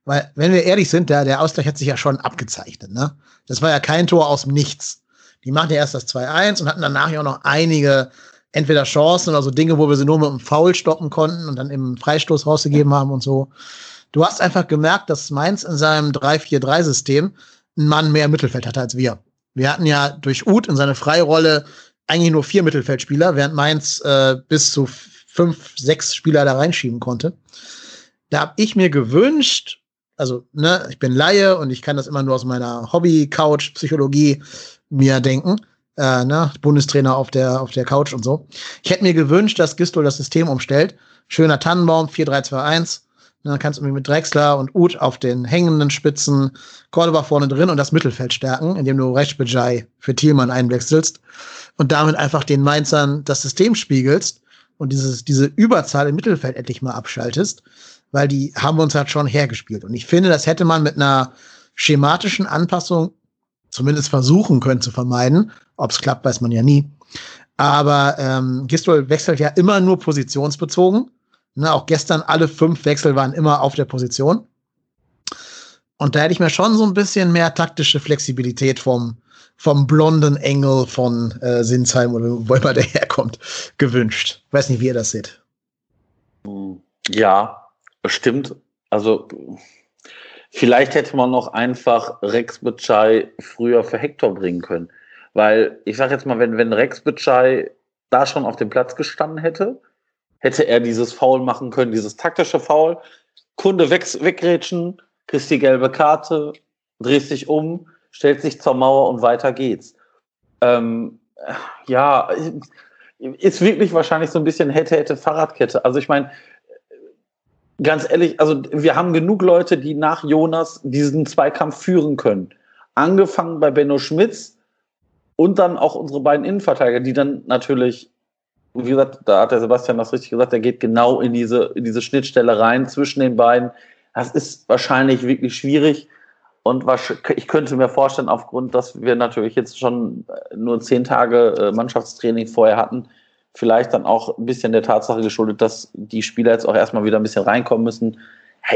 Weil, wenn wir ehrlich sind, der, der Ausgleich hat sich ja schon abgezeichnet. Ne? Das war ja kein Tor aus dem Nichts. Die machen ja erst das 2-1 und hatten danach ja auch noch einige entweder Chancen oder so Dinge, wo wir sie nur mit einem Foul stoppen konnten und dann im Freistoß rausgegeben haben und so. Du hast einfach gemerkt, dass Mainz in seinem 3-4-3-System einen Mann mehr Mittelfeld hatte als wir. Wir hatten ja durch Uth in seine Freirolle eigentlich nur vier Mittelfeldspieler, während Mainz äh, bis zu fünf, sechs Spieler da reinschieben konnte. Da habe ich mir gewünscht, also ne, ich bin Laie und ich kann das immer nur aus meiner Hobby-Couch-Psychologie mir denken. Äh, ne, Bundestrainer auf der, auf der Couch und so. Ich hätte mir gewünscht, dass Gistol das System umstellt. Schöner Tannenbaum, 4-3-2-1. Dann kannst du mit Drexler und Uth auf den hängenden Spitzen, Cordoba vorne drin und das Mittelfeld stärken, indem du Rechtbejai für Thielmann einwechselst und damit einfach den Mainzern das System spiegelst und dieses, diese Überzahl im Mittelfeld endlich mal abschaltest, weil die haben uns halt schon hergespielt. Und ich finde, das hätte man mit einer schematischen Anpassung zumindest versuchen können zu vermeiden. Ob es klappt, weiß man ja nie. Aber ähm, Gistol wechselt ja immer nur positionsbezogen. Ne, auch gestern alle fünf Wechsel waren immer auf der Position. Und da hätte ich mir schon so ein bisschen mehr taktische Flexibilität vom, vom blonden Engel von äh, Sinsheim oder wo immer der herkommt, gewünscht. Weiß nicht, wie ihr das seht. Ja, stimmt. Also vielleicht hätte man noch einfach Rex Bitschei früher für Hector bringen können. Weil ich sage jetzt mal, wenn, wenn Rex Bitschei da schon auf dem Platz gestanden hätte, hätte er dieses Foul machen können, dieses taktische Foul. Kunde weg, wegrätschen, kriegst die gelbe Karte, drehst dich um, stellt sich zur Mauer und weiter geht's. Ähm, ja, ist wirklich wahrscheinlich so ein bisschen hätte, hätte Fahrradkette. Also ich meine, ganz ehrlich, also wir haben genug Leute, die nach Jonas diesen Zweikampf führen können. Angefangen bei Benno Schmitz und dann auch unsere beiden Innenverteidiger, die dann natürlich wie gesagt, da hat der Sebastian das richtig gesagt, der geht genau in diese, in diese Schnittstelle rein zwischen den beiden. Das ist wahrscheinlich wirklich schwierig. Und was, ich könnte mir vorstellen, aufgrund, dass wir natürlich jetzt schon nur zehn Tage äh, Mannschaftstraining vorher hatten, vielleicht dann auch ein bisschen der Tatsache geschuldet, dass die Spieler jetzt auch erstmal wieder ein bisschen reinkommen müssen.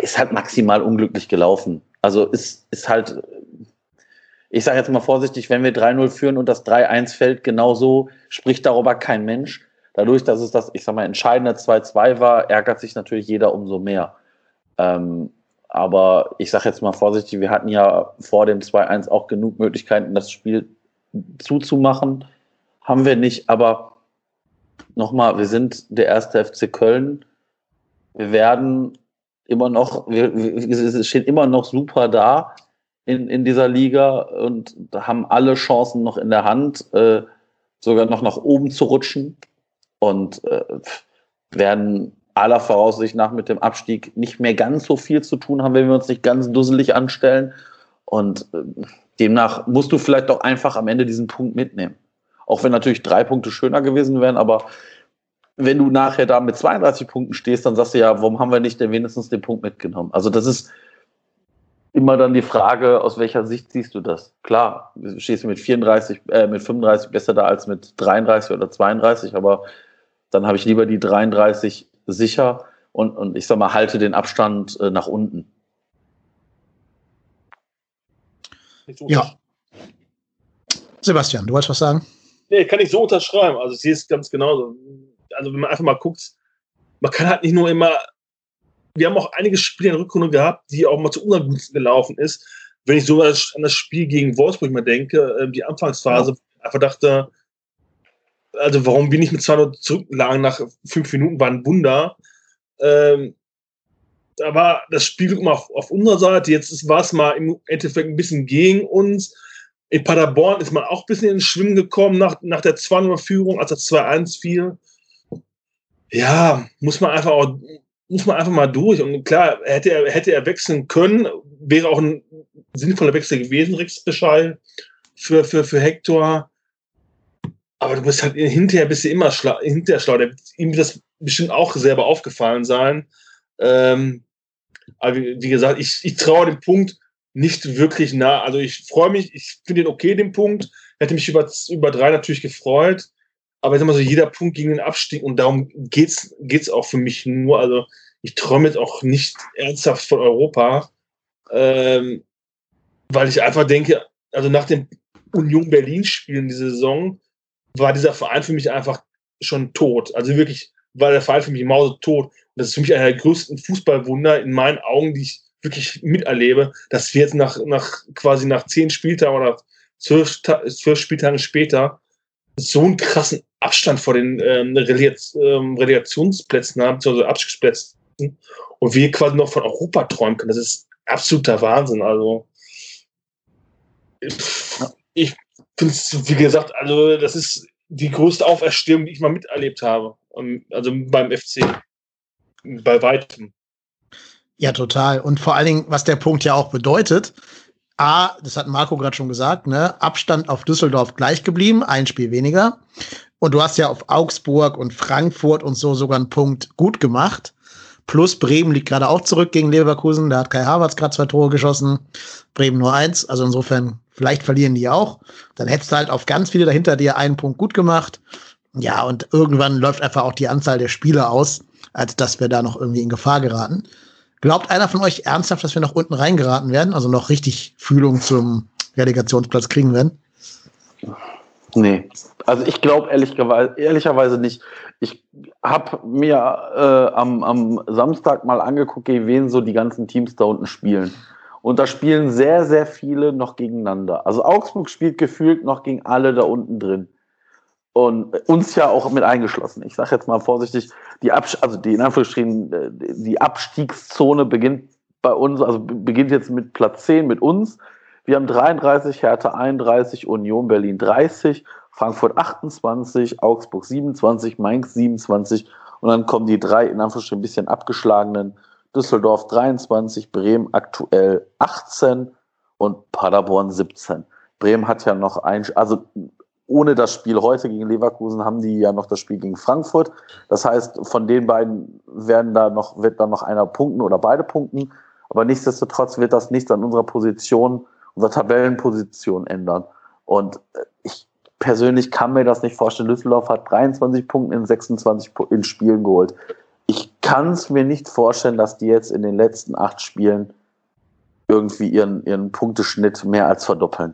Ist halt maximal unglücklich gelaufen. Also ist, ist halt, ich sage jetzt mal vorsichtig, wenn wir 3-0 führen und das 3-1 fällt, genauso spricht darüber kein Mensch. Dadurch, dass es das, ich sag mal, entscheidende 2-2 war, ärgert sich natürlich jeder umso mehr. Ähm, aber ich sage jetzt mal vorsichtig, wir hatten ja vor dem 2-1 auch genug Möglichkeiten, das Spiel zuzumachen. Haben wir nicht, aber nochmal, wir sind der erste FC Köln. Wir werden immer noch, wir, wir stehen immer noch super da in, in dieser Liga und haben alle Chancen noch in der Hand, äh, sogar noch nach oben zu rutschen und äh, werden aller Voraussicht nach mit dem Abstieg nicht mehr ganz so viel zu tun haben, wenn wir uns nicht ganz dusselig anstellen. Und äh, demnach musst du vielleicht doch einfach am Ende diesen Punkt mitnehmen. Auch wenn natürlich drei Punkte schöner gewesen wären, aber wenn du nachher da mit 32 Punkten stehst, dann sagst du ja, warum haben wir nicht denn wenigstens den Punkt mitgenommen? Also das ist immer dann die Frage, aus welcher Sicht siehst du das? Klar, stehst du mit 34, äh, mit 35 besser da als mit 33 oder 32, aber dann habe ich lieber die 33 sicher und, und ich sag mal, halte den Abstand äh, nach unten. ja. Sebastian, du wolltest was sagen? Nee, kann ich so unterschreiben. Also sehe es ganz genauso. Also wenn man einfach mal guckt, man kann halt nicht nur immer, wir haben auch einige Spiele in der Rückrunde gehabt, die auch mal zu ungunsten gelaufen ist. Wenn ich so an das Spiel gegen Wolfsburg mal denke, ähm, die Anfangsphase, ja. einfach dachte, also warum wir nicht mit 200 zurücklagen nach fünf Minuten, war ein Wunder. Ähm, da war das Spiel immer auf, auf unserer Seite. Jetzt war es mal im Endeffekt ein bisschen gegen uns. In Paderborn ist man auch ein bisschen ins Schwimmen gekommen nach, nach der 2-0-Führung, als das 2-1 fiel. Ja, muss man einfach auch, muss man einfach mal durch. Und klar, hätte er, hätte er wechseln können, wäre auch ein sinnvoller Wechsel gewesen, Rex Bescheid, für, für, für Hector. Aber du bist halt hinterher bist du immer schlau, hinterher schlau. Ihm wird das bestimmt auch selber aufgefallen sein. Ähm, aber wie, wie, gesagt, ich, ich traue dem Punkt nicht wirklich nah. Also ich freue mich, ich finde den okay, den Punkt. Hätte mich über, über drei natürlich gefreut. Aber ich sag mal so, jeder Punkt gegen den Abstieg und darum geht's, geht's auch für mich nur. Also ich träume jetzt auch nicht ernsthaft von Europa, ähm, weil ich einfach denke, also nach dem Union Berlin-Spielen diese Saison war dieser Verein für mich einfach schon tot. Also wirklich war der Verein für mich mausetot. Und das ist für mich einer der größten Fußballwunder in meinen Augen, die ich wirklich miterlebe, dass wir jetzt nach, nach quasi nach zehn Spieltagen oder zwölf, zwölf Spieltagen später so einen krassen Abstand vor den ähm, ähm Relegationsplätzen haben, also Abstiegsplätzen, und wir quasi noch von Europa träumen können. Das ist absoluter Wahnsinn. Also ich finde es, wie gesagt, also das ist die größte Auferstehung, die ich mal miterlebt habe. Also beim FC. Bei weitem. Ja, total. Und vor allen Dingen, was der Punkt ja auch bedeutet, A, das hat Marco gerade schon gesagt, ne, Abstand auf Düsseldorf gleich geblieben, ein Spiel weniger. Und du hast ja auf Augsburg und Frankfurt und so sogar einen Punkt gut gemacht. Plus Bremen liegt gerade auch zurück gegen Leverkusen. Da hat Kai Havertz gerade zwei Tore geschossen. Bremen nur eins. Also insofern, vielleicht verlieren die auch. Dann hättest du halt auf ganz viele dahinter dir einen Punkt gut gemacht. Ja, und irgendwann läuft einfach auch die Anzahl der Spieler aus, als dass wir da noch irgendwie in Gefahr geraten. Glaubt einer von euch ernsthaft, dass wir noch unten reingeraten werden? Also noch richtig Fühlung zum Relegationsplatz kriegen werden? Nee, also ich glaube ehrlich, ehrlicherweise nicht. Ich habe mir äh, am, am Samstag mal angeguckt, wen so die ganzen Teams da unten spielen. Und da spielen sehr, sehr viele noch gegeneinander. Also Augsburg spielt gefühlt noch gegen alle da unten drin. Und uns ja auch mit eingeschlossen. Ich sage jetzt mal vorsichtig, die Abs also die in Anführungsstrichen, äh, die Abstiegszone beginnt bei uns, also beginnt jetzt mit Platz 10 mit uns. Wir haben 33, Hertha 31, Union Berlin 30, Frankfurt 28, Augsburg 27, Mainz 27 und dann kommen die drei in Anführungsstrichen ein bisschen abgeschlagenen Düsseldorf 23, Bremen aktuell 18 und Paderborn 17. Bremen hat ja noch ein, also ohne das Spiel heute gegen Leverkusen haben die ja noch das Spiel gegen Frankfurt. Das heißt, von den beiden werden da noch, wird dann noch einer punkten oder beide punkten. Aber nichtsdestotrotz wird das nichts an unserer Position, unserer Tabellenposition ändern. Und äh, ich persönlich kann mir das nicht vorstellen. Düsseldorf hat 23 Punkte in 26 in Spielen geholt. Ich kann es mir nicht vorstellen, dass die jetzt in den letzten acht Spielen irgendwie ihren, ihren Punkteschnitt mehr als verdoppeln.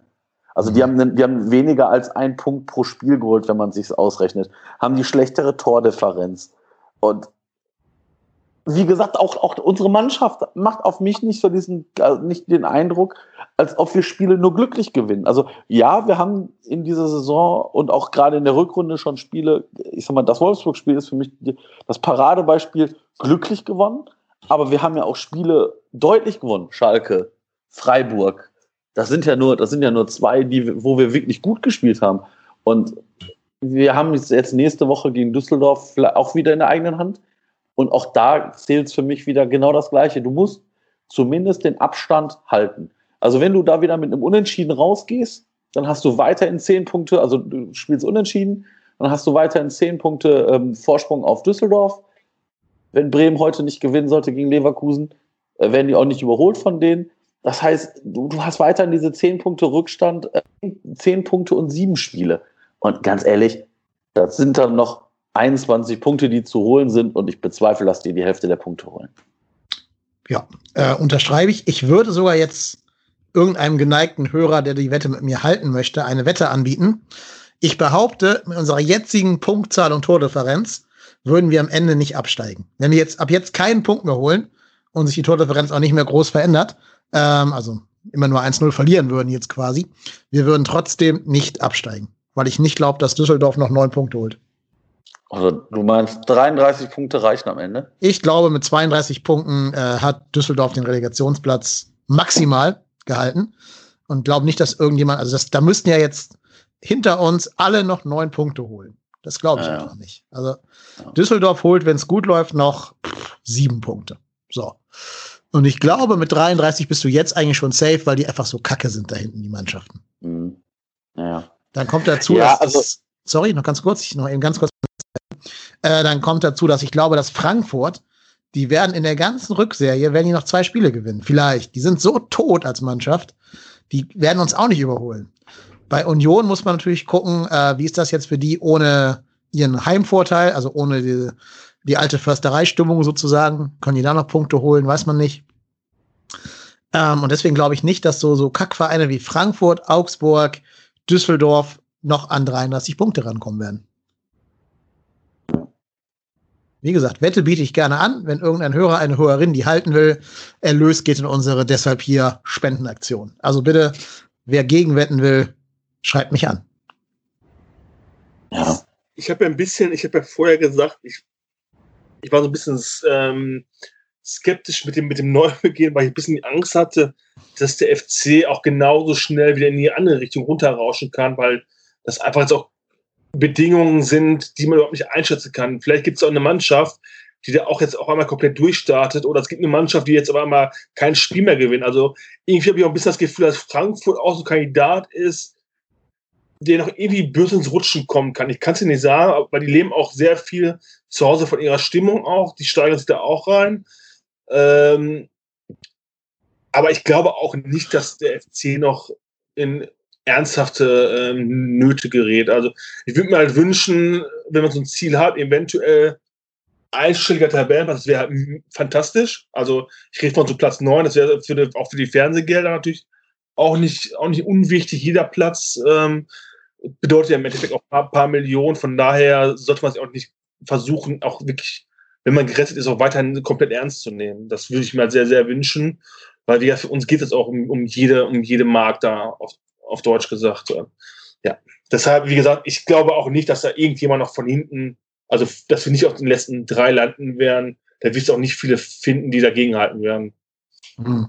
Also die mhm. haben, die haben weniger als einen Punkt pro Spiel geholt, wenn man sich ausrechnet. Haben die schlechtere Tordifferenz. Und wie gesagt, auch, auch unsere Mannschaft macht auf mich nicht so diesen, also nicht den Eindruck, als ob wir Spiele nur glücklich gewinnen. Also ja, wir haben in dieser Saison und auch gerade in der Rückrunde schon Spiele, ich sag mal, das Wolfsburg-Spiel ist für mich das Paradebeispiel glücklich gewonnen, aber wir haben ja auch Spiele deutlich gewonnen. Schalke, Freiburg, das sind ja nur, das sind ja nur zwei, die, wo wir wirklich gut gespielt haben. Und wir haben jetzt nächste Woche gegen Düsseldorf auch wieder in der eigenen Hand. Und auch da zählt es für mich wieder genau das Gleiche. Du musst zumindest den Abstand halten. Also wenn du da wieder mit einem Unentschieden rausgehst, dann hast du weiterhin zehn Punkte, also du spielst unentschieden, dann hast du weiterhin zehn Punkte ähm, Vorsprung auf Düsseldorf. Wenn Bremen heute nicht gewinnen sollte gegen Leverkusen, äh, werden die auch nicht überholt von denen. Das heißt, du, du hast weiterhin diese 10 Punkte Rückstand, äh, 10 Punkte und 7 Spiele. Und ganz ehrlich, das sind dann noch 21 Punkte, die zu holen sind. Und ich bezweifle, dass die die Hälfte der Punkte holen. Ja, äh, unterschreibe ich. Ich würde sogar jetzt irgendeinem geneigten Hörer, der die Wette mit mir halten möchte, eine Wette anbieten. Ich behaupte, mit unserer jetzigen Punktzahl und Tordifferenz würden wir am Ende nicht absteigen. Wenn wir jetzt ab jetzt keinen Punkt mehr holen und sich die Tordifferenz auch nicht mehr groß verändert, ähm, also immer nur 1-0 verlieren würden jetzt quasi, wir würden trotzdem nicht absteigen, weil ich nicht glaube, dass Düsseldorf noch neun Punkte holt. Also du meinst 33 Punkte reichen am Ende? Ich glaube, mit 32 Punkten äh, hat Düsseldorf den Relegationsplatz maximal gehalten und glaube nicht, dass irgendjemand, also das, da müssten ja jetzt hinter uns alle noch neun Punkte holen. Das glaube ich ja, einfach nicht. Also ja. Düsseldorf holt, wenn es gut läuft, noch pff, sieben Punkte. So. Und ich glaube, mit 33 bist du jetzt eigentlich schon safe, weil die einfach so kacke sind da hinten, die Mannschaften. Mhm. Ja. Dann kommt dazu, ja, dass, also, sorry, noch ganz kurz, ich noch eben ganz kurz. Äh, dann kommt dazu, dass ich glaube, dass Frankfurt, die werden in der ganzen Rückserie, werden die noch zwei Spiele gewinnen. Vielleicht. Die sind so tot als Mannschaft, die werden uns auch nicht überholen. Bei Union muss man natürlich gucken, äh, wie ist das jetzt für die ohne ihren Heimvorteil, also ohne die, die alte Förstereistimmung sozusagen. Können die da noch Punkte holen, weiß man nicht. Ähm, und deswegen glaube ich nicht, dass so, so Kackvereine wie Frankfurt, Augsburg, Düsseldorf noch an 33 Punkte rankommen werden. Wie gesagt, Wette biete ich gerne an. Wenn irgendein Hörer, eine Hörerin die halten will, Erlös geht in unsere deshalb hier Spendenaktion. Also bitte, wer gegenwetten will, schreibt mich an. Ja. Ich habe ja ein bisschen, ich habe ja vorher gesagt, ich, ich war so ein bisschen ähm, skeptisch mit dem, mit dem Neubeginn, weil ich ein bisschen Angst hatte, dass der FC auch genauso schnell wieder in die andere Richtung runterrauschen kann, weil das einfach jetzt auch Bedingungen sind, die man überhaupt nicht einschätzen kann. Vielleicht gibt es auch eine Mannschaft, die da auch jetzt auf einmal komplett durchstartet, oder es gibt eine Mannschaft, die jetzt auf einmal kein Spiel mehr gewinnt. Also irgendwie habe ich auch ein bisschen das Gefühl, dass Frankfurt auch so ein Kandidat ist, der noch irgendwie böse ins Rutschen kommen kann. Ich kann es nicht sagen, weil die leben auch sehr viel zu Hause von ihrer Stimmung auch. Die steigern sich da auch rein. Ähm, aber ich glaube auch nicht, dass der FC noch in ernsthafte ähm, Nöte gerät. Also ich würde mir halt wünschen, wenn man so ein Ziel hat, eventuell einstelliger Tabellenplatz, das wäre fantastisch. Also ich rede von so Platz 9, das wäre für auch für die Fernsehgelder natürlich auch nicht, auch nicht unwichtig. Jeder Platz ähm, bedeutet ja im Endeffekt auch ein paar, paar, Millionen. Von daher sollte man sich auch nicht versuchen, auch wirklich, wenn man gerettet ist, auch weiterhin komplett ernst zu nehmen. Das würde ich mir halt sehr, sehr wünschen, weil wir, für uns geht es auch um, um, jede, um jede Markt da auf, auf Deutsch gesagt. Ja, deshalb, wie gesagt, ich glaube auch nicht, dass da irgendjemand noch von hinten, also dass wir nicht auf den letzten drei landen werden. Da wirst du auch nicht viele finden, die dagegen halten werden. Hm.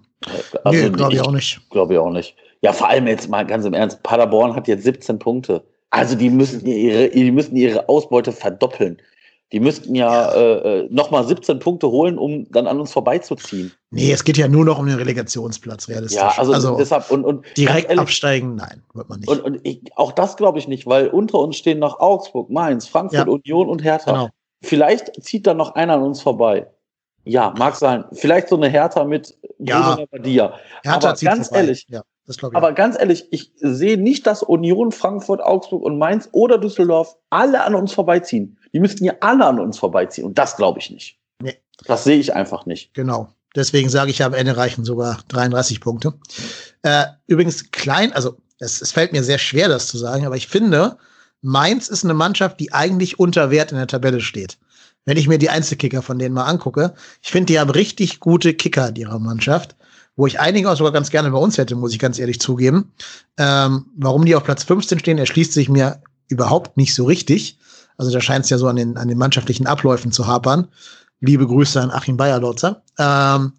Also, nee, glaube ich auch nicht. Glaube ich auch nicht. Ja, vor allem jetzt mal ganz im Ernst, Paderborn hat jetzt 17 Punkte. Also die müssen ihre, die müssen ihre Ausbeute verdoppeln. Die müssten ja äh, äh nochmal 17 Punkte holen, um dann an uns vorbeizuziehen. Nee, es geht ja nur noch um den Relegationsplatz, realistisch. Ja, also, also deshalb und, und direkt ehrlich, absteigen, nein, wird man nicht. Und, und ich, auch das glaube ich nicht, weil unter uns stehen noch Augsburg, Mainz, Frankfurt, ja. Union und Hertha. Genau. Vielleicht zieht da noch einer an uns vorbei. Ja, mag sein. Vielleicht so eine Hertha mit ja. Hertha Aber ganz vorbei. ehrlich, ja, aber ganz ehrlich, ich sehe nicht, dass Union, Frankfurt, Augsburg und Mainz oder Düsseldorf alle an uns vorbeiziehen. Die müssten ja alle an uns vorbeiziehen. Und das glaube ich nicht. Nee. Das sehe ich einfach nicht. Genau. Deswegen sage ich, am Ende reichen sogar 33 Punkte. Äh, übrigens klein, also es, es fällt mir sehr schwer, das zu sagen, aber ich finde, Mainz ist eine Mannschaft, die eigentlich unter Wert in der Tabelle steht. Wenn ich mir die Einzelkicker von denen mal angucke, ich finde, die haben richtig gute Kicker in ihrer Mannschaft, wo ich einige auch sogar ganz gerne bei uns hätte, muss ich ganz ehrlich zugeben. Ähm, warum die auf Platz 15 stehen, erschließt sich mir überhaupt nicht so richtig. Also da scheint es ja so an den, an den mannschaftlichen Abläufen zu hapern. Liebe Grüße an Achim Bayerlotzer. Ähm,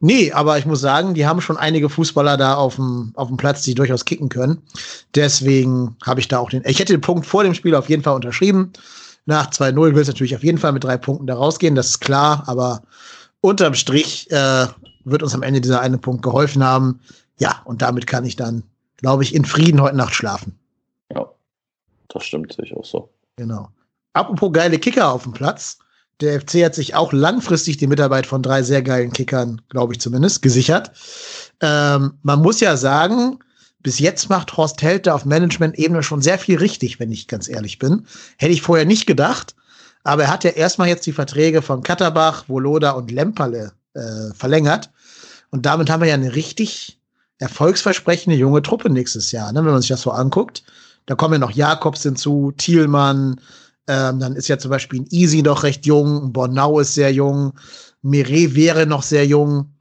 nee, aber ich muss sagen, die haben schon einige Fußballer da auf dem, auf dem Platz, die durchaus kicken können. Deswegen habe ich da auch den. Ich hätte den Punkt vor dem Spiel auf jeden Fall unterschrieben. Nach 2-0 will es natürlich auf jeden Fall mit drei Punkten da rausgehen, das ist klar, aber unterm Strich äh, wird uns am Ende dieser eine Punkt geholfen haben. Ja, und damit kann ich dann, glaube ich, in Frieden heute Nacht schlafen. Ja, das stimmt sich auch so. Genau. Apropos geile Kicker auf dem Platz. Der FC hat sich auch langfristig die Mitarbeit von drei sehr geilen Kickern, glaube ich zumindest, gesichert. Ähm, man muss ja sagen, bis jetzt macht Horst Helte auf Management-Ebene schon sehr viel richtig, wenn ich ganz ehrlich bin. Hätte ich vorher nicht gedacht. Aber er hat ja erstmal jetzt die Verträge von Katterbach, Woloda und Lemperle äh, verlängert. Und damit haben wir ja eine richtig erfolgsversprechende junge Truppe nächstes Jahr, ne, wenn man sich das so anguckt. Da kommen ja noch Jakobs hinzu, Thielmann, ähm, dann ist ja zum Beispiel ein Easy noch recht jung, Bornau ist sehr jung, Mire wäre noch sehr jung.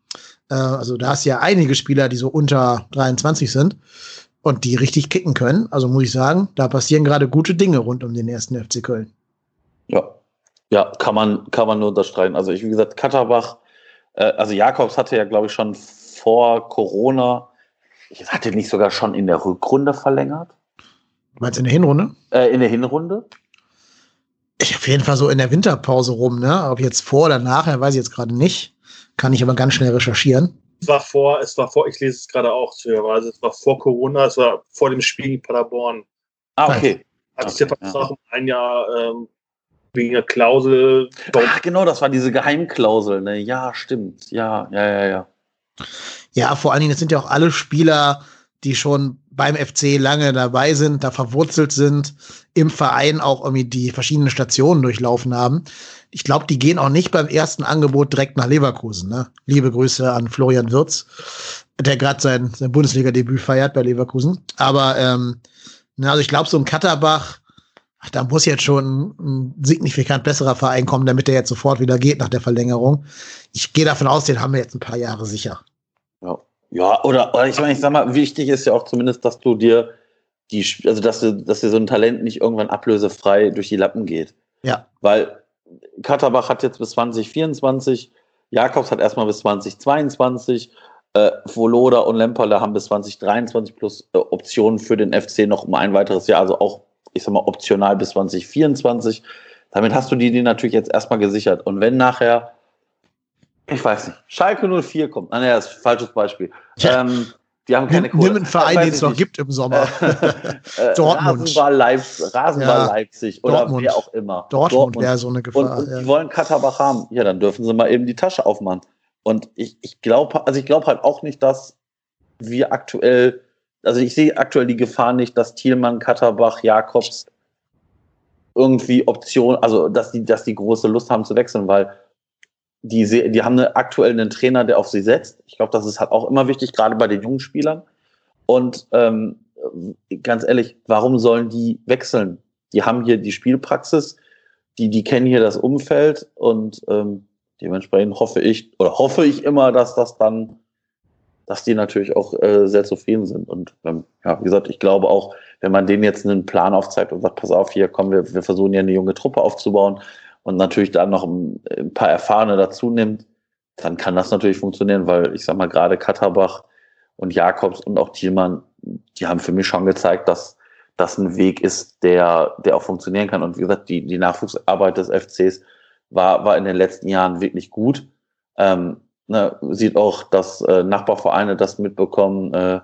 Äh, also da hast ja einige Spieler, die so unter 23 sind und die richtig kicken können. Also muss ich sagen, da passieren gerade gute Dinge rund um den ersten FC Köln. Ja, ja, kann man, kann man nur unterstreichen. Also ich, wie gesagt, Katterbach, also Jakobs hatte ja, glaube ich, schon vor Corona, ich hatte nicht sogar schon in der Rückrunde verlängert. Meinst du in der Hinrunde? Äh, in der Hinrunde? Ich auf jeden Fall so in der Winterpause rum, ne? Ob jetzt vor oder nachher, weiß ich jetzt gerade nicht. Kann ich aber ganz schnell recherchieren. Es war vor, es war vor, ich lese es gerade auch, also es war vor Corona, es war vor dem Spiel in Paderborn. Ah, okay. Hat sich der Vertrag ja. um ein Jahr ähm, wegen der Klausel. Ach, genau, das war diese Geheimklausel, ne? Ja, stimmt. Ja, ja, ja, ja. Ja, vor allen Dingen, das sind ja auch alle Spieler, die schon beim FC lange dabei sind, da verwurzelt sind, im Verein auch irgendwie die verschiedenen Stationen durchlaufen haben. Ich glaube, die gehen auch nicht beim ersten Angebot direkt nach Leverkusen. Ne? Liebe Grüße an Florian Wirz, der gerade sein, sein Bundesliga-Debüt feiert bei Leverkusen. Aber ähm, also ich glaube, so ein Katterbach, ach, da muss jetzt schon ein signifikant besserer Verein kommen, damit der jetzt sofort wieder geht nach der Verlängerung. Ich gehe davon aus, den haben wir jetzt ein paar Jahre sicher. Ja, ja oder, oder ich meine, ich sag mal, wichtig ist ja auch zumindest, dass du dir die, also dass du, dass dir so ein Talent nicht irgendwann ablösefrei durch die Lappen geht. Ja. Weil Katterbach hat jetzt bis 2024, Jakobs hat erstmal bis 2022, äh, Voloda und Lemperle haben bis 2023 plus äh, Optionen für den FC noch um ein weiteres Jahr, also auch, ich sag mal, optional bis 2024. Damit hast du die, die natürlich jetzt erstmal gesichert. Und wenn nachher, ich weiß nicht, Schalke 04 kommt, nein, das ist ein falsches Beispiel. Ja. Ähm, die haben keine Kohle. Nimm einen Verein, den es noch gibt im Sommer. Äh, Dortmund. Rasenball Leipzig, Rasenball ja. Leipzig oder Dortmund. wer auch immer. Dortmund, Dortmund. wäre so eine Gefahr. Und, und ja. die wollen Katterbach haben. Ja, dann dürfen sie mal eben die Tasche aufmachen. Und ich, ich glaube, also ich glaube halt auch nicht, dass wir aktuell, also ich sehe aktuell die Gefahr nicht, dass Thielmann, Katterbach, Jakobs irgendwie Option, also dass die, dass die große Lust haben zu wechseln, weil die, die haben eine, aktuell einen Trainer, der auf sie setzt. Ich glaube, das ist halt auch immer wichtig, gerade bei den jungen Spielern. Und ähm, ganz ehrlich, warum sollen die wechseln? Die haben hier die Spielpraxis, die, die kennen hier das Umfeld und ähm, dementsprechend hoffe ich, oder hoffe ich immer, dass das dann, dass die natürlich auch äh, sehr zufrieden sind. Und ähm, ja, wie gesagt, ich glaube auch, wenn man denen jetzt einen Plan aufzeigt und sagt, pass auf, hier kommen wir, wir versuchen ja eine junge Truppe aufzubauen, und natürlich dann noch ein paar Erfahrene dazu nimmt, dann kann das natürlich funktionieren, weil ich sag mal, gerade Katterbach und Jakobs und auch Thielmann, die haben für mich schon gezeigt, dass das ein Weg ist, der, der auch funktionieren kann. Und wie gesagt, die, die Nachwuchsarbeit des FCs war, war in den letzten Jahren wirklich gut. Ähm, ne, sieht auch, dass äh, Nachbarvereine das mitbekommen äh,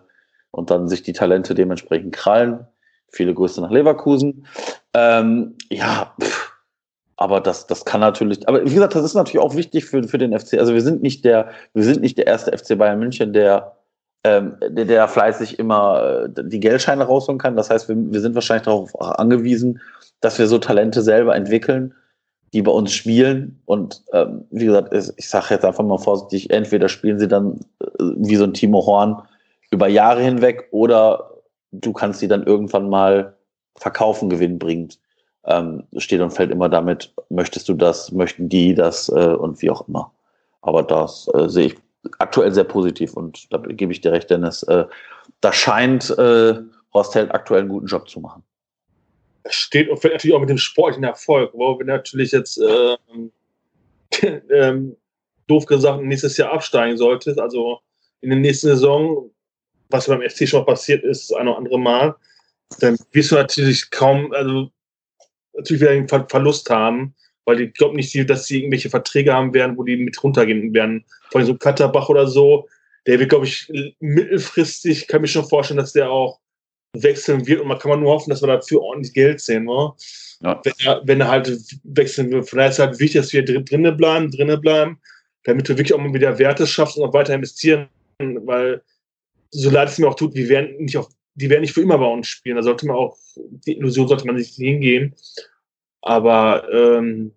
und dann sich die Talente dementsprechend krallen. Viele Grüße nach Leverkusen. Ähm, ja, pff, aber das, das kann natürlich, aber wie gesagt, das ist natürlich auch wichtig für, für den FC. Also wir sind nicht der, wir sind nicht der erste FC Bayern München, der, ähm, der, der fleißig immer äh, die Geldscheine rausholen kann. Das heißt, wir, wir sind wahrscheinlich darauf angewiesen, dass wir so Talente selber entwickeln, die bei uns spielen. Und ähm, wie gesagt, ich sage jetzt einfach mal vorsichtig, entweder spielen sie dann äh, wie so ein Timo Horn über Jahre hinweg oder du kannst sie dann irgendwann mal verkaufen, gewinnbringend ähm, steht und fällt immer damit, möchtest du das, möchten die das äh, und wie auch immer. Aber das äh, sehe ich aktuell sehr positiv und da gebe ich dir recht, Dennis. Äh, da scheint äh, Horst Held aktuell einen guten Job zu machen. Steht und fällt natürlich auch mit dem sportlichen Erfolg, wo wir natürlich jetzt ähm, ähm, doof gesagt nächstes Jahr absteigen sollte. Also in der nächsten Saison, was beim FC schon passiert ist, das eine oder andere Mal, dann wirst du natürlich kaum, also natürlich wieder einen Verlust haben, weil ich glaube nicht, dass sie irgendwelche Verträge haben werden, wo die mit runtergehen werden. Vor allem so Katterbach oder so, der wird, glaube ich, mittelfristig, kann mich schon vorstellen, dass der auch wechseln wird und man kann man nur hoffen, dass wir dafür ordentlich Geld sehen. Ne? Ja. Wenn, er, wenn er halt wechseln wird. Von daher ist es halt wichtig, dass wir drinnen bleiben, drinnen bleiben, damit wir wirklich auch mal wieder Werte schaffen und auch weiter investieren, weil so leid es mir auch tut, wir werden nicht auf die werden nicht für immer bei uns spielen. Da sollte man auch, die Illusion sollte man nicht hingehen. Aber ähm,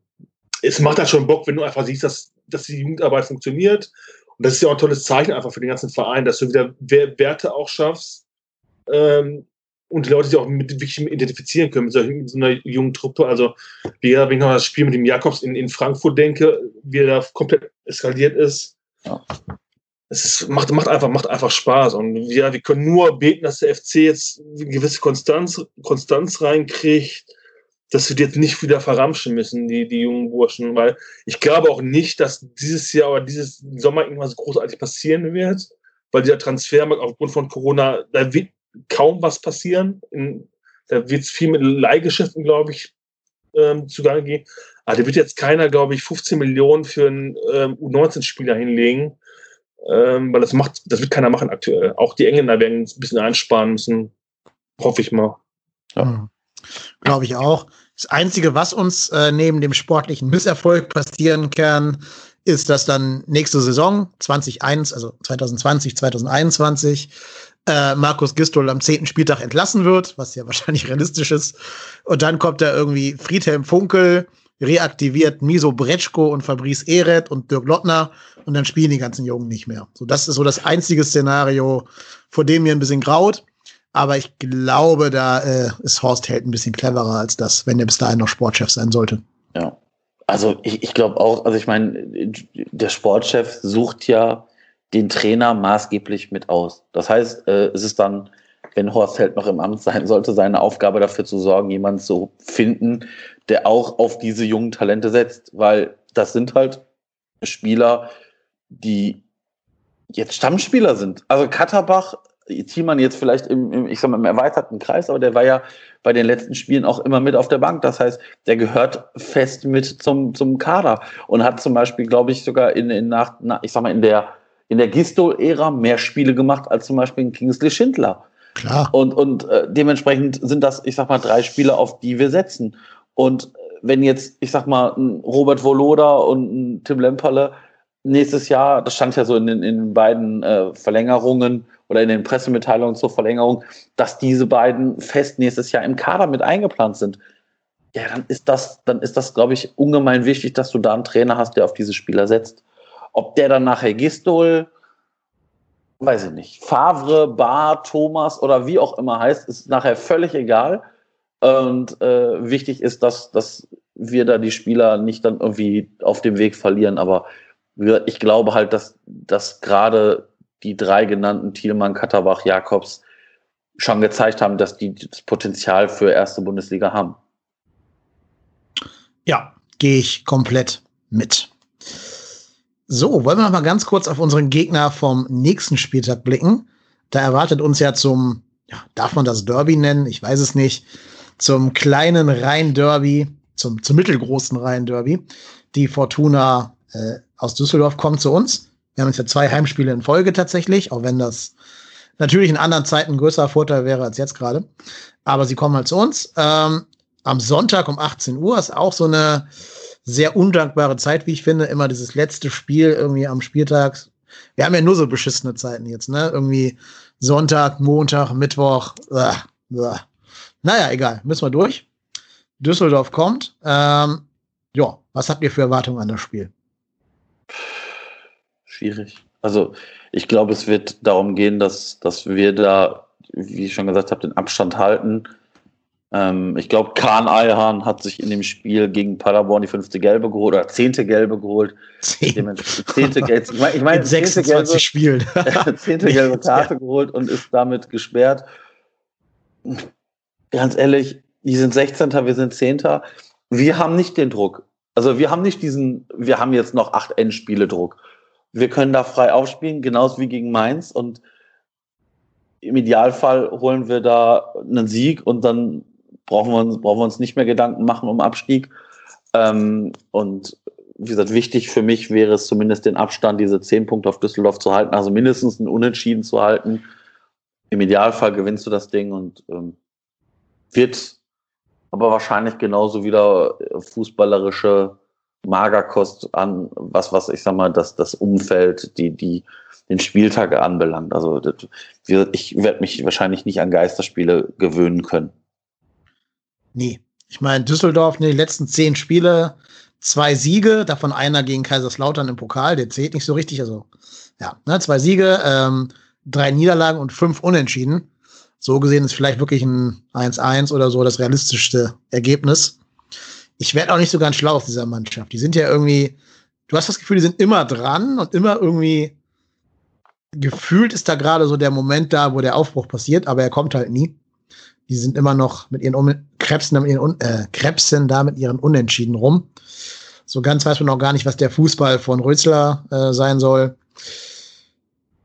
es macht halt schon Bock, wenn du einfach siehst, dass, dass die Jugendarbeit funktioniert Und das ist ja auch ein tolles Zeichen einfach für den ganzen Verein, dass du wieder Werte auch schaffst ähm, und die Leute sich auch mit wirklich identifizieren können mit, solchen, mit so einer jungen Truppe. Also, wie wenn ich noch das Spiel mit dem Jakobs in, in Frankfurt denke, wie er da komplett eskaliert ist. Ja. Es ist, macht, macht, einfach, macht einfach Spaß. Und ja, wir können nur beten, dass der FC jetzt eine gewisse Konstanz, Konstanz reinkriegt, dass wir die jetzt nicht wieder verramschen müssen, die, die jungen Burschen. Weil ich glaube auch nicht, dass dieses Jahr oder dieses Sommer irgendwas großartig passieren wird, weil dieser Transfermarkt aufgrund von Corona, da wird kaum was passieren. In, da wird es viel mit Leihgeschäften, glaube ich, ähm, zugange gehen. Aber da wird jetzt keiner, glaube ich, 15 Millionen für einen ähm, U19-Spieler hinlegen, ähm, weil das macht, das wird keiner machen aktuell. Auch die Engländer werden ein bisschen einsparen müssen, hoffe ich mal. Ja. Mhm. Glaube ich auch. Das Einzige, was uns äh, neben dem sportlichen Misserfolg passieren kann, ist, dass dann nächste Saison 2021, also 2020, 2021 äh, Markus Gistol am zehnten Spieltag entlassen wird, was ja wahrscheinlich realistisch ist. Und dann kommt da irgendwie Friedhelm Funkel, reaktiviert Miso Bretschko und Fabrice Ehret und Dirk Lottner und dann spielen die ganzen Jungen nicht mehr. So, das ist so das einzige Szenario, vor dem mir ein bisschen graut. Aber ich glaube, da äh, ist Horst Held ein bisschen cleverer als das, wenn er bis dahin noch Sportchef sein sollte. Ja. Also ich, ich glaube auch, also ich meine, der Sportchef sucht ja den Trainer maßgeblich mit aus. Das heißt, äh, es ist dann, wenn Horst Held noch im Amt sein sollte, seine Aufgabe dafür zu sorgen, jemanden zu finden, der auch auf diese jungen Talente setzt, weil das sind halt Spieler, die jetzt Stammspieler sind. Also Katterbach, Thiemann jetzt vielleicht im, im, ich sag mal, im erweiterten Kreis, aber der war ja bei den letzten Spielen auch immer mit auf der Bank. Das heißt, der gehört fest mit zum, zum Kader und hat zum Beispiel, glaube ich, sogar in, in nach, ich sag mal, in der in der Gistol-Ära mehr Spiele gemacht als zum Beispiel in Kingsley Schindler. Klar. Und, und äh, dementsprechend sind das, ich sag mal, drei Spiele, auf die wir setzen. Und äh, wenn jetzt, ich sag mal, ein Robert Voloda und ein Tim Lemperle nächstes Jahr, das stand ja so in den, in den beiden äh, Verlängerungen oder in den Pressemitteilungen zur Verlängerung, dass diese beiden fest nächstes Jahr im Kader mit eingeplant sind. Ja, dann ist das, dann ist das, glaube ich, ungemein wichtig, dass du da einen Trainer hast, der auf diese Spieler setzt. Ob der dann nachher Gistol, weiß ich nicht, Favre, Bar, Thomas oder wie auch immer heißt, ist nachher völlig egal. Und äh, wichtig ist, dass, dass wir da die Spieler nicht dann irgendwie auf dem Weg verlieren. Aber ich glaube halt, dass, dass gerade die drei genannten Thielmann, Katterbach, Jakobs schon gezeigt haben, dass die das Potenzial für erste Bundesliga haben. Ja, gehe ich komplett mit. So, wollen wir noch mal ganz kurz auf unseren Gegner vom nächsten Spieltag blicken. Da erwartet uns ja zum, ja, darf man das Derby nennen? Ich weiß es nicht. Zum kleinen Rhein-Derby, zum, zum mittelgroßen Rhein-Derby. Die Fortuna äh, aus Düsseldorf kommt zu uns. Wir haben jetzt ja zwei Heimspiele in Folge tatsächlich, auch wenn das natürlich in anderen Zeiten ein größerer Vorteil wäre als jetzt gerade. Aber sie kommen halt zu uns. Ähm, am Sonntag um 18 Uhr ist auch so eine sehr undankbare Zeit, wie ich finde. Immer dieses letzte Spiel irgendwie am Spieltag. Wir haben ja nur so beschissene Zeiten jetzt, ne? Irgendwie Sonntag, Montag, Mittwoch. Äh, äh. Naja, egal. Müssen wir durch. Düsseldorf kommt. Ähm, ja, was habt ihr für Erwartungen an das Spiel? Schwierig. Also, ich glaube, es wird darum gehen, dass, dass wir da, wie ich schon gesagt habe, den Abstand halten ähm, ich glaube, Kahn Eilhahn hat sich in dem Spiel gegen Paderborn die fünfte Gelbe geholt oder zehnte Gelbe geholt. Zehn. Zehnte Gelbe. Ich meine, ich mein, 26 Spielen. zehnte gelbe Karte ja. geholt und ist damit gesperrt. Ganz ehrlich, die sind 16. Wir sind 10. Wir haben nicht den Druck. Also wir haben nicht diesen, wir haben jetzt noch acht Endspiele Druck. Wir können da frei aufspielen, genauso wie gegen Mainz und im Idealfall holen wir da einen Sieg und dann brauchen wir uns, brauchen wir uns nicht mehr Gedanken machen um Abstieg. Ähm, und wie gesagt, wichtig für mich wäre es zumindest den Abstand, diese zehn Punkte auf Düsseldorf zu halten, also mindestens ein Unentschieden zu halten. Im Idealfall gewinnst du das Ding und ähm, wird aber wahrscheinlich genauso wieder fußballerische Magerkost an, was, was ich sag mal, das, das Umfeld, die, die, den Spieltag anbelangt. Also das, ich werde mich wahrscheinlich nicht an Geisterspiele gewöhnen können. Nee. Ich meine, Düsseldorf, ne, die letzten zehn Spiele zwei Siege, davon einer gegen Kaiserslautern im Pokal, der zählt nicht so richtig. Also, ja, ne, zwei Siege, ähm, drei Niederlagen und fünf Unentschieden. So gesehen ist vielleicht wirklich ein 1-1 oder so das realistischste Ergebnis. Ich werde auch nicht so ganz schlau aus dieser Mannschaft. Die sind ja irgendwie, du hast das Gefühl, die sind immer dran und immer irgendwie gefühlt ist da gerade so der Moment da, wo der Aufbruch passiert, aber er kommt halt nie. Die sind immer noch mit ihren Un Krebsen, mit ihren äh, Krebsen da mit ihren Unentschieden rum. So ganz weiß man noch gar nicht, was der Fußball von Rötzler äh, sein soll.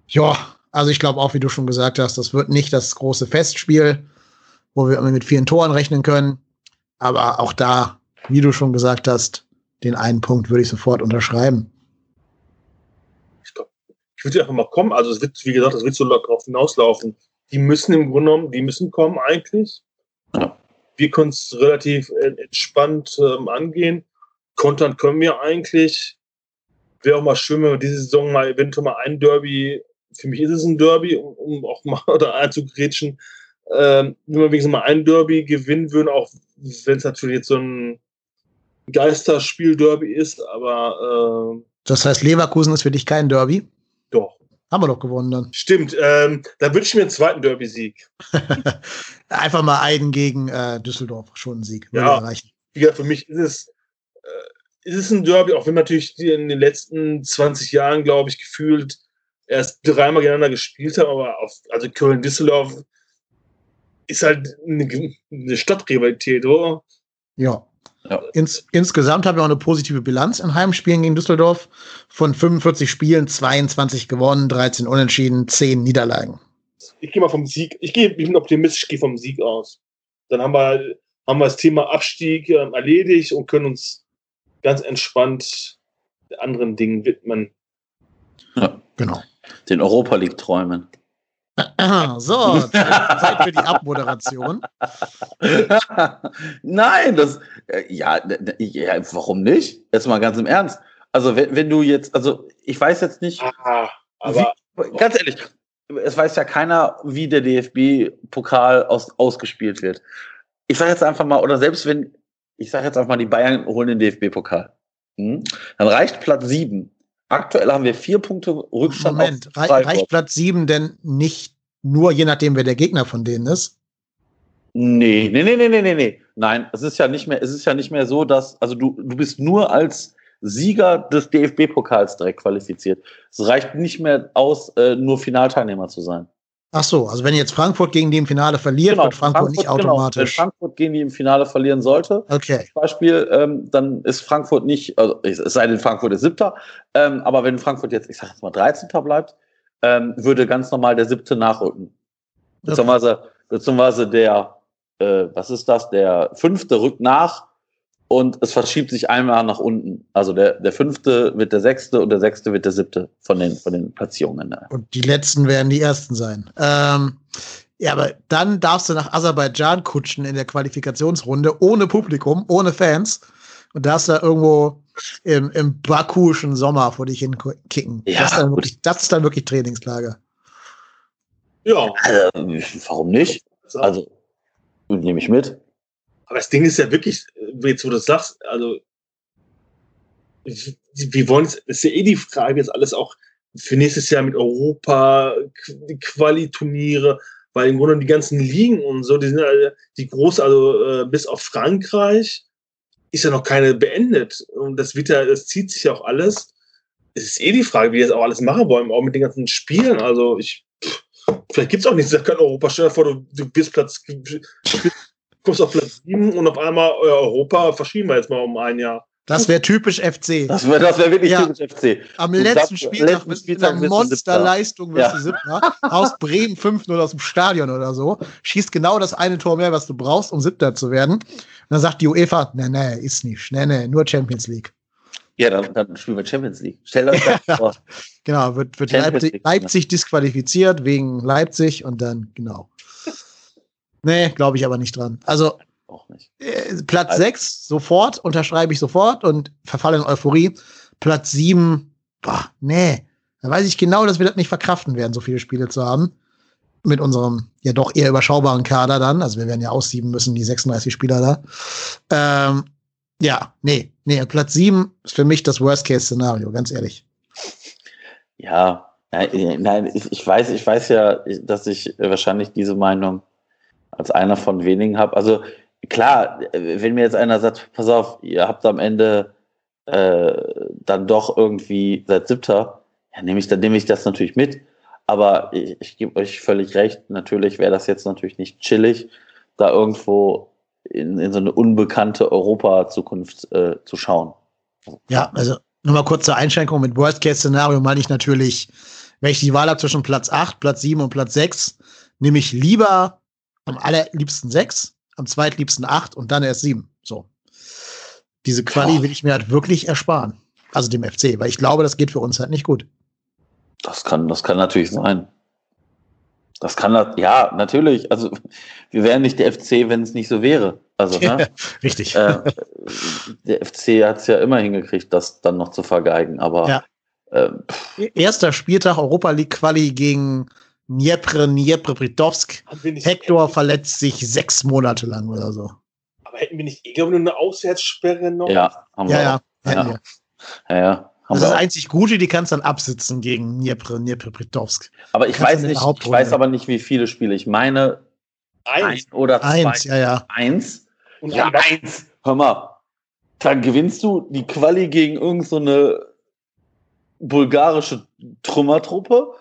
Ja, also ich glaube auch, wie du schon gesagt hast, das wird nicht das große Festspiel, wo wir mit vielen Toren rechnen können. Aber auch da, wie du schon gesagt hast, den einen Punkt würde ich sofort unterschreiben. Ich, glaub, ich würde einfach mal kommen. Also es wird, wie gesagt, es wird so darauf hinauslaufen. Die müssen im Grunde genommen, die müssen kommen eigentlich. Wir können es relativ entspannt ähm, angehen. Kontern können wir eigentlich. Wäre auch mal schön, wenn wir diese Saison mal eventuell mal ein Derby, für mich ist es ein Derby, um, um auch mal da einzugrätschen, ähm, wenn wir wenigstens mal ein Derby gewinnen würden, auch wenn es natürlich jetzt so ein Geisterspiel-Derby ist, aber äh, Das heißt, Leverkusen ist für dich kein Derby? doch. Haben wir doch gewonnen dann. Stimmt, ähm, da wünsche ich mir einen zweiten Derby-Sieg. Einfach mal einen gegen äh, Düsseldorf, schon ein Sieg. Ja. reichen. Wie gesagt, für mich ist es, äh, ist es ein Derby, auch wenn natürlich in den letzten 20 Jahren, glaube ich, gefühlt erst dreimal gegeneinander gespielt haben, aber auf, also Köln-Düsseldorf ist halt eine, eine Stadtrivalität, oder? Ja. Ja. Ins, insgesamt haben wir auch eine positive Bilanz in Heimspielen gegen Düsseldorf. Von 45 Spielen 22 gewonnen, 13 Unentschieden, 10 Niederlagen. Ich gehe mal vom Sieg, ich gehe, ich bin optimistisch, ich gehe vom Sieg aus. Dann haben wir, haben wir das Thema Abstieg ähm, erledigt und können uns ganz entspannt anderen Dingen widmen. Ja, Genau. den Europa League träumen. So, Zeit, für die Abmoderation. Nein, das, äh, ja, ja, warum nicht? Jetzt mal ganz im Ernst. Also, wenn, wenn du jetzt, also, ich weiß jetzt nicht, Ah, aber ganz ehrlich, es weiß ja keiner, wie der DFB-Pokal aus, ausgespielt wird. Ich sage jetzt einfach mal, oder selbst wenn, ich sage jetzt einfach mal, die Bayern holen den DFB-Pokal. Hm? Dann reicht Platz sieben. Aktuell haben wir vier Punkte Rückstand Moment, auf rei Freiburg. reicht Platz 7 denn nicht nur je nachdem, wer der Gegner von denen ist? Nee, nee, nee, nee, nee, nee, nee. Nein, es ist ja nicht mehr, es ist ja nicht mehr so, dass, also du, du bist nur als Sieger des DFB-Pokals direkt qualifiziert. Es reicht nicht mehr aus, äh, nur Finalteilnehmer zu sein. Ach so, also wenn jetzt Frankfurt gegen die im Finale verliert, wird Frankfurt, nicht genau. Wenn automatisch. Frankfurt gegen die im Finale verlieren sollte, okay. zum Beispiel, ähm, dann ist Frankfurt nicht, also es sei denn, Frankfurt ist siebter, ähm, aber wenn Frankfurt jetzt, ich sag jetzt mal 13. bleibt, ähm, würde ganz normal der siebte nachrücken. Beziehungsweise, beziehungsweise der, äh, was ist das, der fünfte rückt nach und es verschiebt sich einmal nach unten. Also der, der fünfte wird der sechste und der sechste wird der siebte von den, von den Platzierungen. Und die letzten werden die ersten sein. Ähm, ja, aber dann darfst du nach Aserbaidschan kutschen in der Qualifikationsrunde, ohne Publikum, ohne Fans. Und darfst da irgendwo im, im bakuischen Sommer vor dich hin kicken. Ja, das, ist dann wirklich, das ist dann wirklich Trainingslager. ja. Also, warum nicht? Also, nehme ich mit. Aber das Ding ist ja wirklich, äh, jetzt wo du das sagst, also wir wollen es, ist ja eh die Frage jetzt alles auch für nächstes Jahr mit Europa, Quali-Turniere, weil im Grunde die ganzen Ligen und so, die sind alle, die groß, also äh, bis auf Frankreich ist ja noch keine beendet. Und das wird ja, das zieht sich ja auch alles. Es ist eh die Frage, wie die jetzt auch alles machen wollen, auch mit den ganzen Spielen. Also ich, pff, vielleicht gibt's auch nichts, kein Europa. Stell dir vor, du, du bist Platz, kommst auf Platz 7 und auf einmal äh, Europa verschieben wir jetzt mal um ein Jahr. Das wäre typisch FC. Das wäre das wär wirklich Ja. typisch FC. Am Du letzten Spieltag letzten mit Spieltag einer Monsterleistung wirst du Siebter. Aus Bremen 5-0 aus dem Stadion oder so. Schießt genau das eine Tor mehr, was du brauchst, um Siebter zu werden. Und dann sagt die UEFA, nee, nee, ist nicht. Nee, nee, nur Champions League. Ja, dann, dann spielen wir Champions League. Stell euch das vor. Genau, wird, wird Leipzig, League? Leipzig disqualifiziert wegen Leipzig und dann, genau. Nee, glaube ich aber nicht dran. Also Auch nicht. äh, Platz Also- 6 sofort, unterschreibe ich sofort und verfalle in Euphorie. Platz 7, boah, nee. Da weiß ich genau, dass wir das nicht verkraften werden, so viele Spiele zu haben. Mit unserem ja doch eher überschaubaren Kader dann. Also wir werden ja aussieben müssen, die 36 Spieler da. Ähm, Ja, nee, nee, Platz 7 ist für mich das Worst-Case-Szenario, ganz ehrlich. Ja, nein, ich, ich, weiß, ich weiß ja, dass ich wahrscheinlich diese Meinung als einer von wenigen habe. Also klar, wenn mir jetzt einer sagt, pass auf, ihr habt am Ende äh, dann doch irgendwie seit siebter, ja, nehme ich, dann nehme ich das natürlich mit. Aber ich, ich gebe euch völlig recht, natürlich wäre das jetzt natürlich nicht chillig, da irgendwo in, in so eine unbekannte Europa-Zukunft äh, zu schauen. Ja, also nochmal kurz zur Einschränkung mit Worst-Case-Szenario meine ich natürlich, wenn ich die Wahl habe zwischen Platz 8, Platz 7 und Platz 6, nehme ich lieber am allerliebsten 6, am zweitliebsten 8 und dann erst 7. So. Diese Quali will ich mir halt wirklich ersparen. Also dem FC, weil ich glaube, das geht für uns halt nicht gut. Das kann, das kann natürlich sein. Das kann, ja, natürlich. Also, wir wären nicht der FC, wenn es nicht so wäre. Also, ne? Richtig. Äh, der FC hat es ja immer hingekriegt, das dann noch zu vergeigen. Aber ja. äh, erster Spieltag Europa League Quali gegen Dniepr, Dniepr-Britowsk. Hector verletzt sich sechs Monate lang oder so. Aber hätten wir nicht, ich glaube, nur eine Auswärtssperre noch? Ja, haben wir. Ja, ja, ja. ja, ja. Das ist das einzig Gute, die kannst dann absitzen gegen Dniepr, Dniepr-Britowsk. Aber ich weiß nicht, ich weiß aber nicht, wie viele Spiele. Ich meine, eins ein oder zwei. Eins, ja, ja. Eins? Und ja, eins. Hör mal, dann gewinnst du die Quali gegen irgendeine so bulgarische Trümmertruppe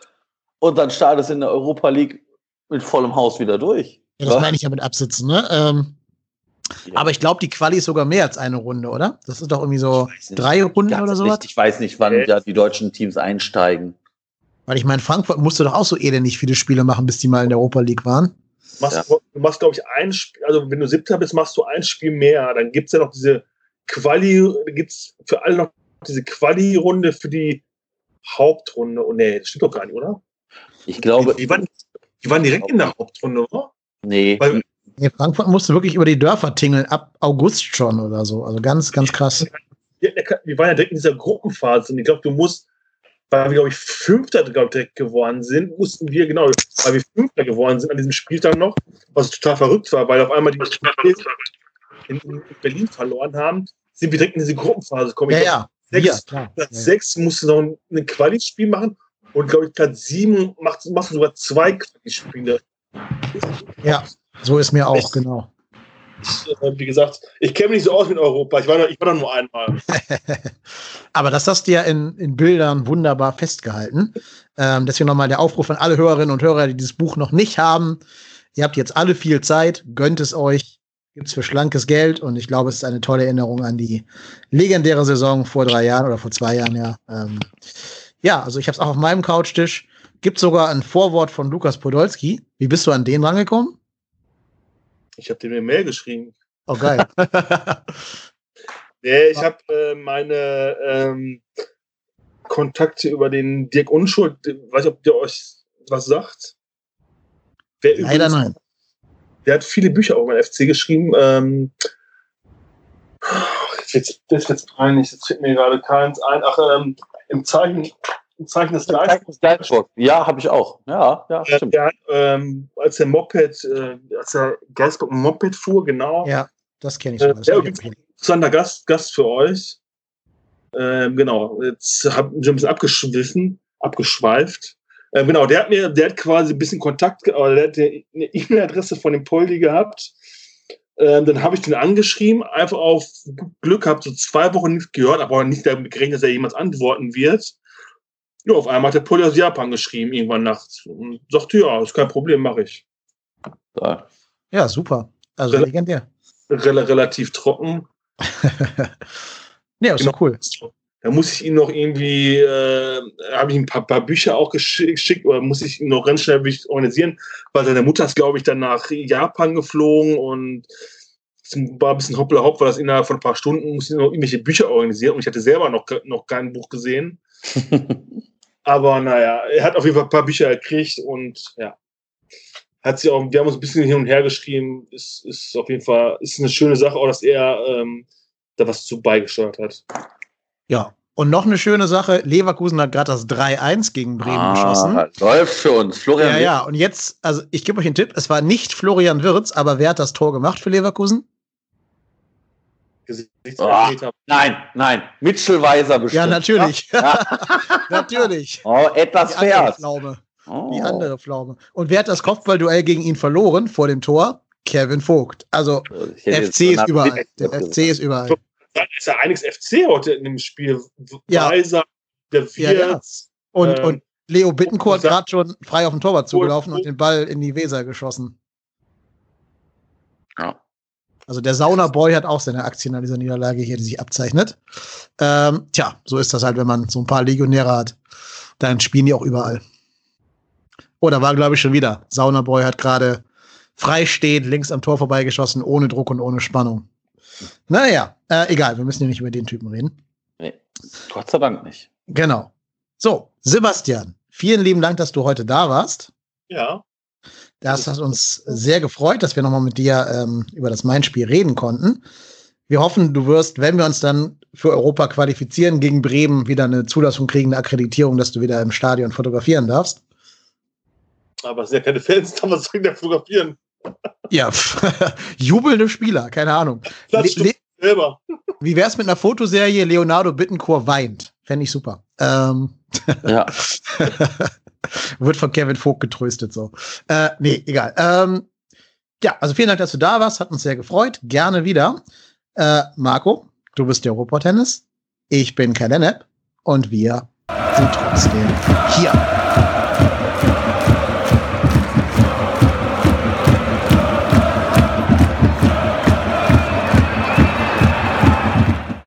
und dann startest in der Europa League mit vollem Haus wieder durch. Ja, das meine ich ja mit Absitzen, ne? Ähm, ja. Aber ich glaube, die Quali ist sogar mehr als eine Runde, oder? Das ist doch irgendwie so drei Runden oder sowas. Ich weiß nicht, wann ja die deutschen Teams einsteigen. Weil ich meine, Frankfurt musste doch auch so elendig viele Spiele machen, bis die mal in der Europa League waren. Machst, ja. Du machst, glaube ich, ein Spiel, also wenn du siebter bist, machst du ein Spiel mehr. Dann gibt es ja noch diese Quali, gibt es für alle noch diese Quali-Runde für die Hauptrunde. Oh nee, das stimmt doch gar nicht, oder? Ich glaube. Die, die, waren, die waren direkt in der Hauptrunde, oder? Nee. Weil, Nee, Frankfurt musste wirklich über die Dörfer tingeln, ab August schon oder so. Also ganz, ganz krass. Wir waren ja direkt in dieser Gruppenphase und ich glaube, du musst, weil wir, glaube ich, Fünfter glaub, direkt geworden sind, mussten wir, genau, weil wir Fünfter geworden sind an diesem Spieltag noch, was total verrückt war, weil auf einmal die in, in Berlin verloren haben, sind wir direkt in diese Gruppenphase gekommen. Ja, ja. Sechs, ja, Platz ja. sechs musste noch ein Quali-Spiel machen und, glaube ich, Platz sieben macht, machst du sogar zwei Quali-Spiele. Ja. So ist mir auch, genau. Äh, wie gesagt, ich kenne mich nicht so aus mit Europa. Ich war, noch, ich war da nur einmal. Aber das hast du ja in, in Bildern wunderbar festgehalten. Ähm, deswegen nochmal der Aufruf an alle Hörerinnen und Hörer, die dieses Buch noch nicht haben. Ihr habt jetzt alle viel Zeit, gönnt es euch, gibt es für schlankes Geld und ich glaube, es ist eine tolle Erinnerung an die legendäre Saison vor drei Jahren oder vor zwei Jahren, ja. Ähm, ja, also ich habe es auch auf meinem Couchtisch. Gibt sogar ein Vorwort von Lukas Podolski. Wie bist du an den rangekommen? Ich habe dir eine Mail geschrieben. Oh, geil. nee, ich habe äh, meine ähm, Kontakte über den Dirk Unschuld, weiß ich, ob der euch was sagt. Wer Leider übrigens, nein. Der hat viele Bücher auch beim FC geschrieben. Ähm, jetzt, das ist jetzt peinlich, jetzt fällt mir gerade keins ein. Ach, ähm, im Zeichen Zeichen des Geistburg. Ja, habe ich auch. Ja, ja, stimmt. Ja, ähm, als der Moped, äh, als der Geistburg Moped fuhr, genau. Ja, das kenne ich. Äh, der interessanter Gast, Gast für euch. Ähm, genau, jetzt habe ich ein bisschen abgeschwiffen, abgeschweift. Äh, genau, der hat mir, der hat quasi ein bisschen Kontakt, oder der hat eine E-Mail-Adresse von dem Poldi gehabt. Ähm, dann habe ich den angeschrieben, einfach auf Glück gehabt, so zwei Wochen nicht gehört, aber nicht damit gerechnet, dass er jemals antworten wird. Ja, auf einmal hat der Pulli aus Japan geschrieben, irgendwann nachts. Und sagte, ja, ist kein Problem, mache ich. Ja. ja, super. Also Rel legendär. Rel relativ trocken. ja, ist genau. cool. Da muss ich ihm noch irgendwie, äh, habe ich ein paar, paar, Bücher auch geschickt oder muss ich ihn noch ganz schnell organisieren, weil seine Mutter ist, glaube ich, dann nach Japan geflogen und war ein bisschen hoppla hopp, weil das innerhalb von ein paar Stunden muss ich noch irgendwelche Bücher organisieren und ich hatte selber noch, noch kein Buch gesehen. Aber naja, er hat auf jeden Fall ein paar Bücher gekriegt und ja. Hat sie auch, wir haben uns ein bisschen hin und her geschrieben. Ist, ist auf jeden Fall ist eine schöne Sache, auch dass er ähm, da was zu beigesteuert hat. Ja, und noch eine schöne Sache, Leverkusen hat gerade das 3-1 gegen Bremen ah, geschossen. Läuft für uns. Florian Ja, ja, und jetzt, also ich gebe euch einen Tipp, es war nicht Florian Wirz, aber wer hat das Tor gemacht für Leverkusen? Oh, nein, nein. Mitchell Weiser bestimmt. Ja, natürlich. natürlich. Oh, etwas fair. Oh. Die andere Pflaume. Und wer hat das Kopfballduell gegen ihn verloren vor dem Tor? Kevin Vogt. Also FC ist überall. Der FC ist überall. Ist ja einiges FC heute in dem Spiel. Ja. Weiser, der Vier. Ja, ja. Und, ähm, und Leo Bittencourt gerade schon frei auf den Torwart zugelaufen und den Ball in die Weser geschossen. Ja. Also der Sauna-Boy hat auch seine Aktien an dieser Niederlage hier, die sich abzeichnet. Ähm, tja, so ist das halt, wenn man so ein paar Legionäre hat. Dann spielen die auch überall. Oh, da war, glaube ich, schon wieder. Saunaboy hat gerade frei stehend links am Tor vorbeigeschossen, ohne Druck und ohne Spannung. Naja, äh, egal, wir müssen ja nicht über den Typen reden. Nee, Gott sei Dank nicht. Genau. So, Sebastian, vielen lieben Dank, dass du heute da warst. Ja. Das hat uns sehr gefreut, dass wir nochmal mit dir ähm, über das Main-Spiel reden konnten. Wir hoffen, du wirst, wenn wir uns dann für Europa qualifizieren, gegen Bremen wieder eine Zulassung kriegen, eine Akkreditierung, dass du wieder im Stadion fotografieren darfst. Aber es sind ja keine Fans, da was soll der fotografieren? Ja, jubelnde Spieler, keine Ahnung. Le selber. Wie wär's mit einer Fotoserie Leonardo Bittencourt weint? Fände ich super. Ähm, ja. Wird von Kevin Vogt getröstet so. Äh, nee, egal. Ähm, ja, also vielen Dank, dass du da warst. Hat uns sehr gefreut. Gerne wieder. Äh, Marco, du bist der Tennis. Ich bin Kalenep und wir sind trotzdem hier.